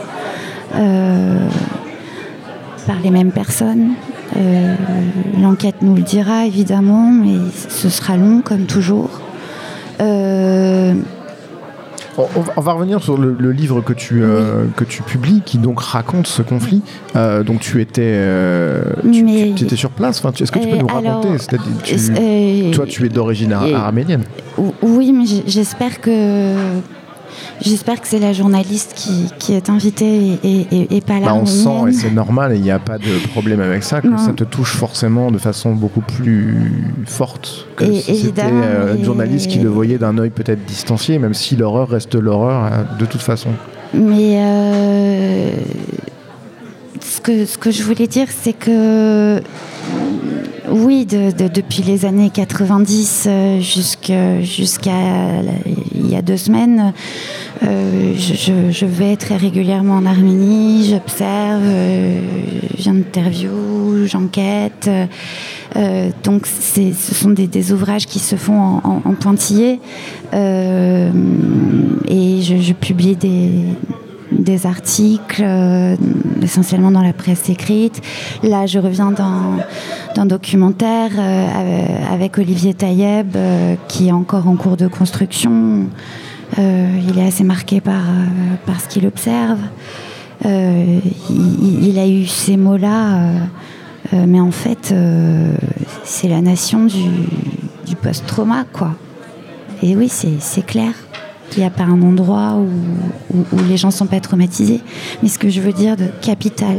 par les mêmes personnes. Euh, l'enquête nous le dira évidemment, mais ce sera long comme toujours. Euh, on, va revenir sur le, livre que tu, euh, que tu publies, qui donc raconte ce conflit. donc tu étais, tu, étais sur place. Est-ce que tu peux nous raconter Toi, tu es d'origine arménienne. Oui, mais j'espère que J'espère que c'est la journaliste qui, est invitée et, pas la bah On sent, et c'est normal, il n'y a pas de problème avec ça, que ça te touche forcément de façon beaucoup plus forte que si c'était euh, une journaliste qui le voyait d'un œil peut-être distancié, même si l'horreur reste l'horreur hein, de toute façon. Mais euh, ce, que, ce que je voulais dire, c'est que oui, depuis les années 90 euh, jusqu'à y a deux semaines, euh, je, vais très régulièrement en Arménie, j'observe, euh, j'interview, j'enquête. donc ce sont des, ouvrages qui se font en, pointillé et je publie des, des articles, euh, essentiellement dans la presse écrite. Là, je reviens d'un documentaire euh, avec Olivier Taïeb, euh, qui est encore en cours de construction. il est assez marqué par, ce qu'il observe. Il, a eu ces mots-là, mais en fait, c'est la nation du, du post-trauma, quoi. Et oui, c'est clair. Il n'y a pas un endroit où, les gens ne sont pas traumatisés. Mais ce que je veux dire de capital,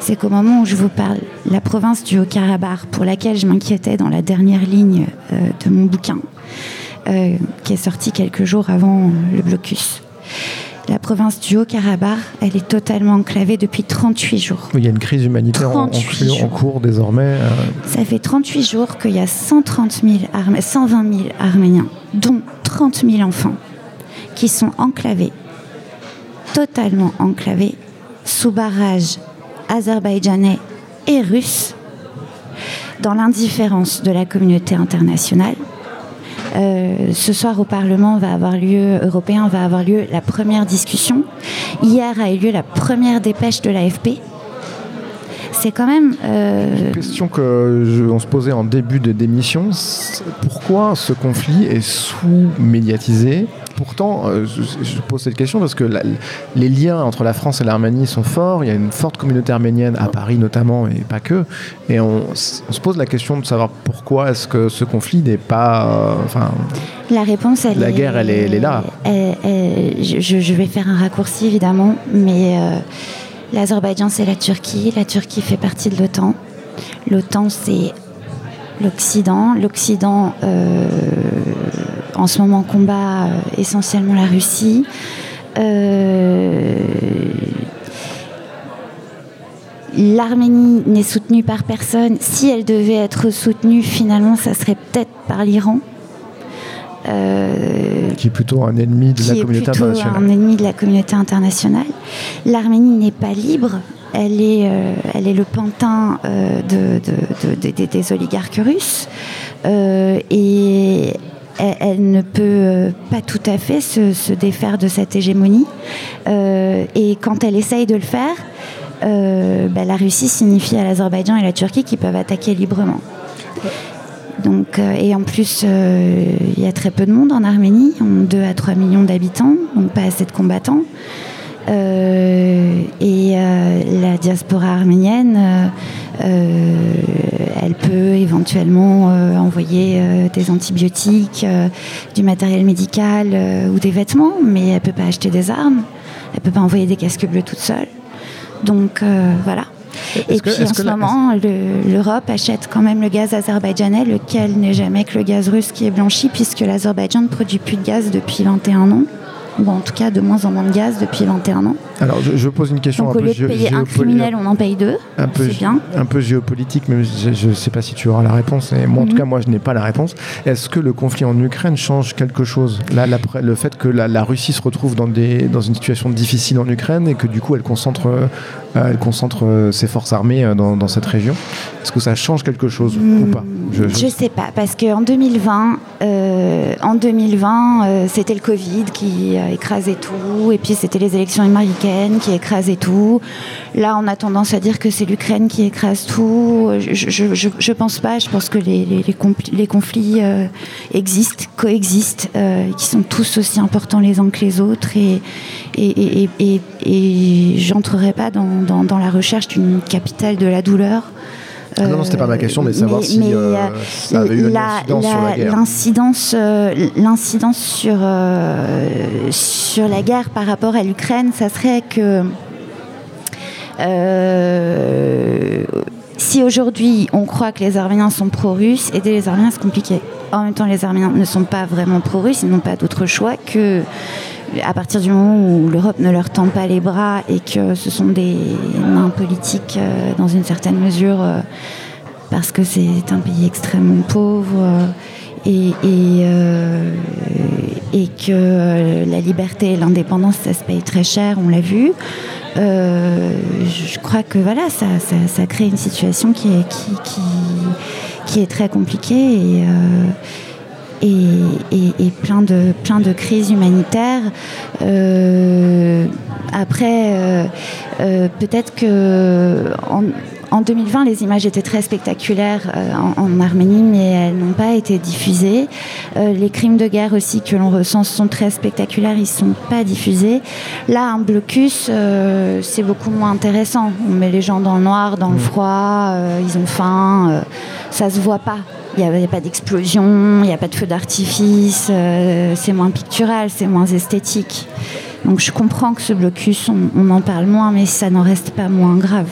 c'est qu'au moment où je vous parle, la province du Haut-Karabakh, pour laquelle je m'inquiétais dans la dernière ligne euh, de mon bouquin, euh, qui est sorti quelques jours avant le blocus, la province du Haut-Karabakh, elle est totalement enclavée depuis 38 jours. Il y a une crise humanitaire en, cours désormais. Euh. Ça fait 38 jours qu'il y a 130 000 120 000 Arméniens, dont 30 000 enfants, qui sont enclavés, totalement enclavés, sous barrage azerbaïdjanais et russe, dans l'indifférence de la communauté internationale. Euh, ce soir au Parlement va avoir lieu européen va avoir lieu la première discussion. Hier a eu lieu la première dépêche de l'AFP. C'est quand même. Euh... Une question que on se posait en début de démission. Pourquoi ce conflit est sous-médiatisé? Pourtant, euh, je, pose cette question parce que les liens entre la France et l'Arménie sont forts. Il y a une forte communauté arménienne à Paris notamment, et pas que. Et on, se pose la question de savoir pourquoi est-ce que ce conflit n'est pas. Euh, enfin, la réponse, elle la guerre, elle est, là. je, vais faire un raccourci évidemment, mais euh, l'Azerbaïdjan, c'est la Turquie. La Turquie fait partie de l'OTAN. L'OTAN, c'est l'Occident. L'Occident en ce moment combat euh, essentiellement la Russie. Euh, L'Arménie n'est soutenue par personne. Si elle devait être soutenue, finalement, ça serait peut-être par l'Iran. Euh, qui est plutôt un ennemi de la communauté internationale. Un ennemi de la communauté internationale. L'Arménie n'est pas libre. Elle est, elle est le pantin de, des oligarques russes. et elle, ne peut euh, pas tout à fait se, défaire de cette hégémonie. Euh, et quand elle essaye de le faire, euh, bah, la Russie signifie à l'Azerbaïdjan et la Turquie qu'ils peuvent attaquer librement. Donc, et en plus, il y a très peu de monde en Arménie, on 2 à 3 millions d'habitants, donc pas assez de combattants. et la diaspora arménienne, elle peut éventuellement envoyer des antibiotiques, du matériel médical ou des vêtements, mais elle ne peut pas acheter des armes, elle ne peut pas envoyer des casques bleus toute seule. Donc voilà. Et puis en ce moment, l'Europe achète quand même le gaz azerbaïdjanais, lequel n'est jamais que le gaz russe qui est blanchi, puisque l'Azerbaïdjan ne produit plus de gaz depuis 21 ans ou en tout cas de moins en moins de gaz depuis 21 ans. Alors je, pose une question Donc, un au lieu de payer un criminel, on en paye deux. Un peu, bien. un peu géopolitique, mais je ne sais pas si tu auras la réponse. Et moi, en tout mhm. cas, moi, je n'ai pas la réponse. Est-ce que le conflit en Ukraine change quelque chose? Là, le fait que la, Russie se retrouve dans, des, dans une situation difficile en Ukraine et que du coup, elle concentre, euh, elle concentre euh, ses forces armées euh, dans, dans cette région, est-ce que ça change quelque chose ou pas? Je ne sais pas, parce qu'en 2020, en 2020 c'était le Covid qui écrasait tout, et puis c'était les élections américaines qui écrasaient tout. Là, on a tendance à dire que c'est l'Ukraine qui écrase tout. Je ne pense pas, je pense que les, conflits euh, existent, coexistent, euh, qui sont tous aussi importants les uns que les autres, et, et, et, et, j'entrerai pas dans, la recherche d'une capitale de la douleur. Ah non, non, c'était pas ma question, mais savoir si euh, ça avait eu une incidence sur la guerre. L'incidence, euh, l'incidence sur, euh, sur la guerre par rapport à l'Ukraine, ça serait que si aujourd'hui on croit que les Arméniens sont pro-russes, aider les Arméniens c'est compliqué. En même temps, les Arméniens ne sont pas vraiment pro-russes, ils n'ont pas d'autre choix que à partir du moment où l'Europe ne leur tend pas les bras et que ce sont des mains politiques euh, dans une certaine mesure, euh, parce que c'est un pays extrêmement pauvre euh, et, que la liberté et l'indépendance, ça se paye très cher, on l'a vu. je crois que voilà, ça, crée une situation qui est, très compliquée et, plein, de, plein de crises humanitaires. Euh, après, euh, euh, peut-être que en, 2020, les images étaient très spectaculaires en, Arménie, mais elles n'ont pas été diffusées. les crimes de guerre aussi que l'on ressent sont très spectaculaires, ils ne sont pas diffusés. Là, un blocus, c'est beaucoup moins intéressant. On met les gens dans le noir, dans le mmh. froid, ils ont faim, ça se voit pas. Il n'y a, pas d'explosion, il n'y a pas de feu d'artifice, euh, c'est moins pictural, c'est moins esthétique. Donc je comprends que ce blocus, on, en parle moins, mais ça n'en reste pas moins grave.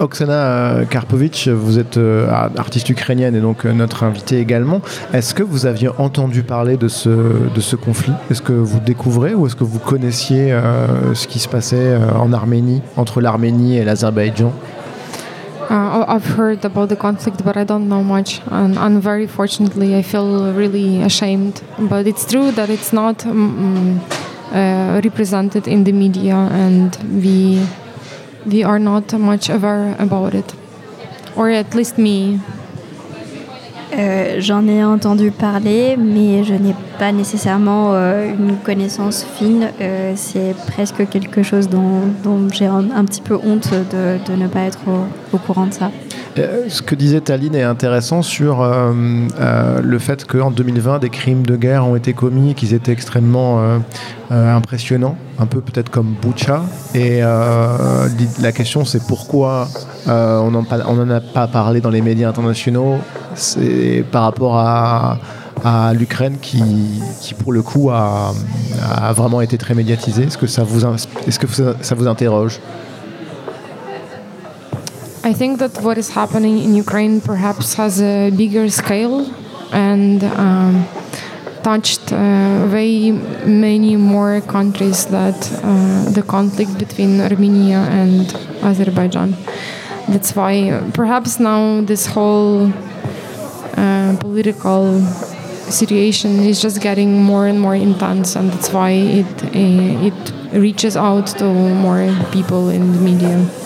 Oksana euh, Karpovitch, vous êtes euh, artiste ukrainienne et donc notre invitée également. Est-ce que vous aviez entendu parler de ce, de ce conflit? Est-ce que vous découvrez ou est-ce que vous connaissiez ce qui se passait en Arménie, entre l'Arménie et l'Azerbaïdjan? Uh, I've heard about the conflict, but I don't know much. And, and, very fortunately, I feel really ashamed. But it's true that it's not um, uh, represented in the media, and we we are not much aware about it, or at least me. Euh, j'en ai entendu parler, mais je n'ai pas nécessairement euh, une connaissance fine. Euh, c'est presque quelque chose dont, j'ai un, petit peu honte de, ne pas être au, courant de ça. Ce que disait Taline est intéressant sur le fait qu'en 2020, des crimes de guerre ont été commis, qu'ils étaient extrêmement impressionnants, un peu peut-être comme Boucha. Et la question, c'est pourquoi on n'en a pas parlé dans les médias internationaux c'est par rapport à, l'Ukraine qui, pour le coup, a, vraiment été très médiatisée. Est-ce que ça vous interroge? I think that what is happening in Ukraine perhaps has a bigger scale and um, touched uh, very many more countries that uh, the conflict between Armenia and Azerbaijan. That's why perhaps now this whole uh, political situation is just getting more and more intense, and that's why it it reaches out to more people in the media.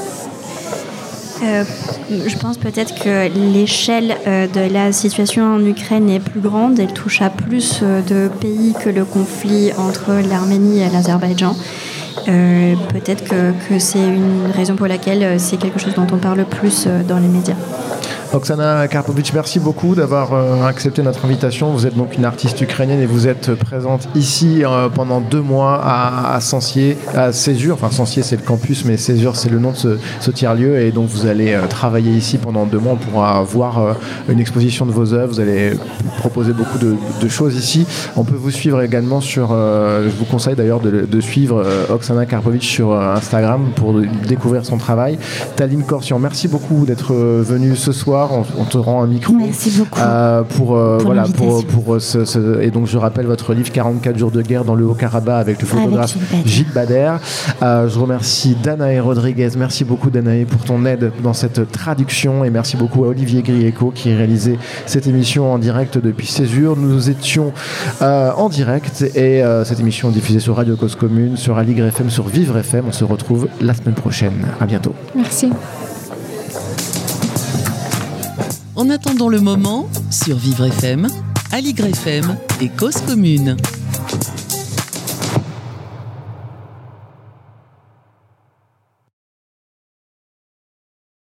Euh, je pense peut-être que l'échelle euh, de la situation en Ukraine est plus grande. Elle touche à plus euh, de pays que le conflit entre l'Arménie et l'Azerbaïdjan. Peut-être que c'est une raison pour laquelle c'est quelque chose dont on parle plus dans les médias. Oksana Karpovic, merci beaucoup d'avoir euh, accepté notre invitation. Vous êtes donc une artiste ukrainienne et vous êtes présente ici euh, pendant deux mois à, à à Césure. Enfin, Sancier, c'est le campus, mais Césure, c'est le nom de ce, tiers-lieu. Et donc, vous allez euh, travailler ici pendant deux mois. On pourra voir une exposition de vos œuvres. Vous allez proposer beaucoup de, choses ici. On peut vous suivre également sur. je vous conseille d'ailleurs de, suivre Oksana Karpovic sur Instagram pour découvrir son travail. Taline Corsian, merci beaucoup d'être venue ce soir. On, on te rend un micro. Merci beaucoup. Euh, pour, euh, Pour voilà pour, pour euh, ce, ce- et donc je rappelle votre livre 44 jours de guerre dans le Haut-Karabakh avec le photographe Gilles Bader. Gilles Bader. Je remercie Danae Rodriguez. Merci beaucoup Danae pour ton aide dans cette traduction et merci beaucoup à Olivier Grieco qui a réalisé cette émission en direct depuis Césure. Nous étions en direct et cette émission est diffusée sur Radio Cause Commune, sur Aligre FM, sur Vivre FM. On se retrouve la semaine prochaine. À bientôt. Merci. En attendant le moment, sur Vivre FM, Aligre FM et Cause Commune.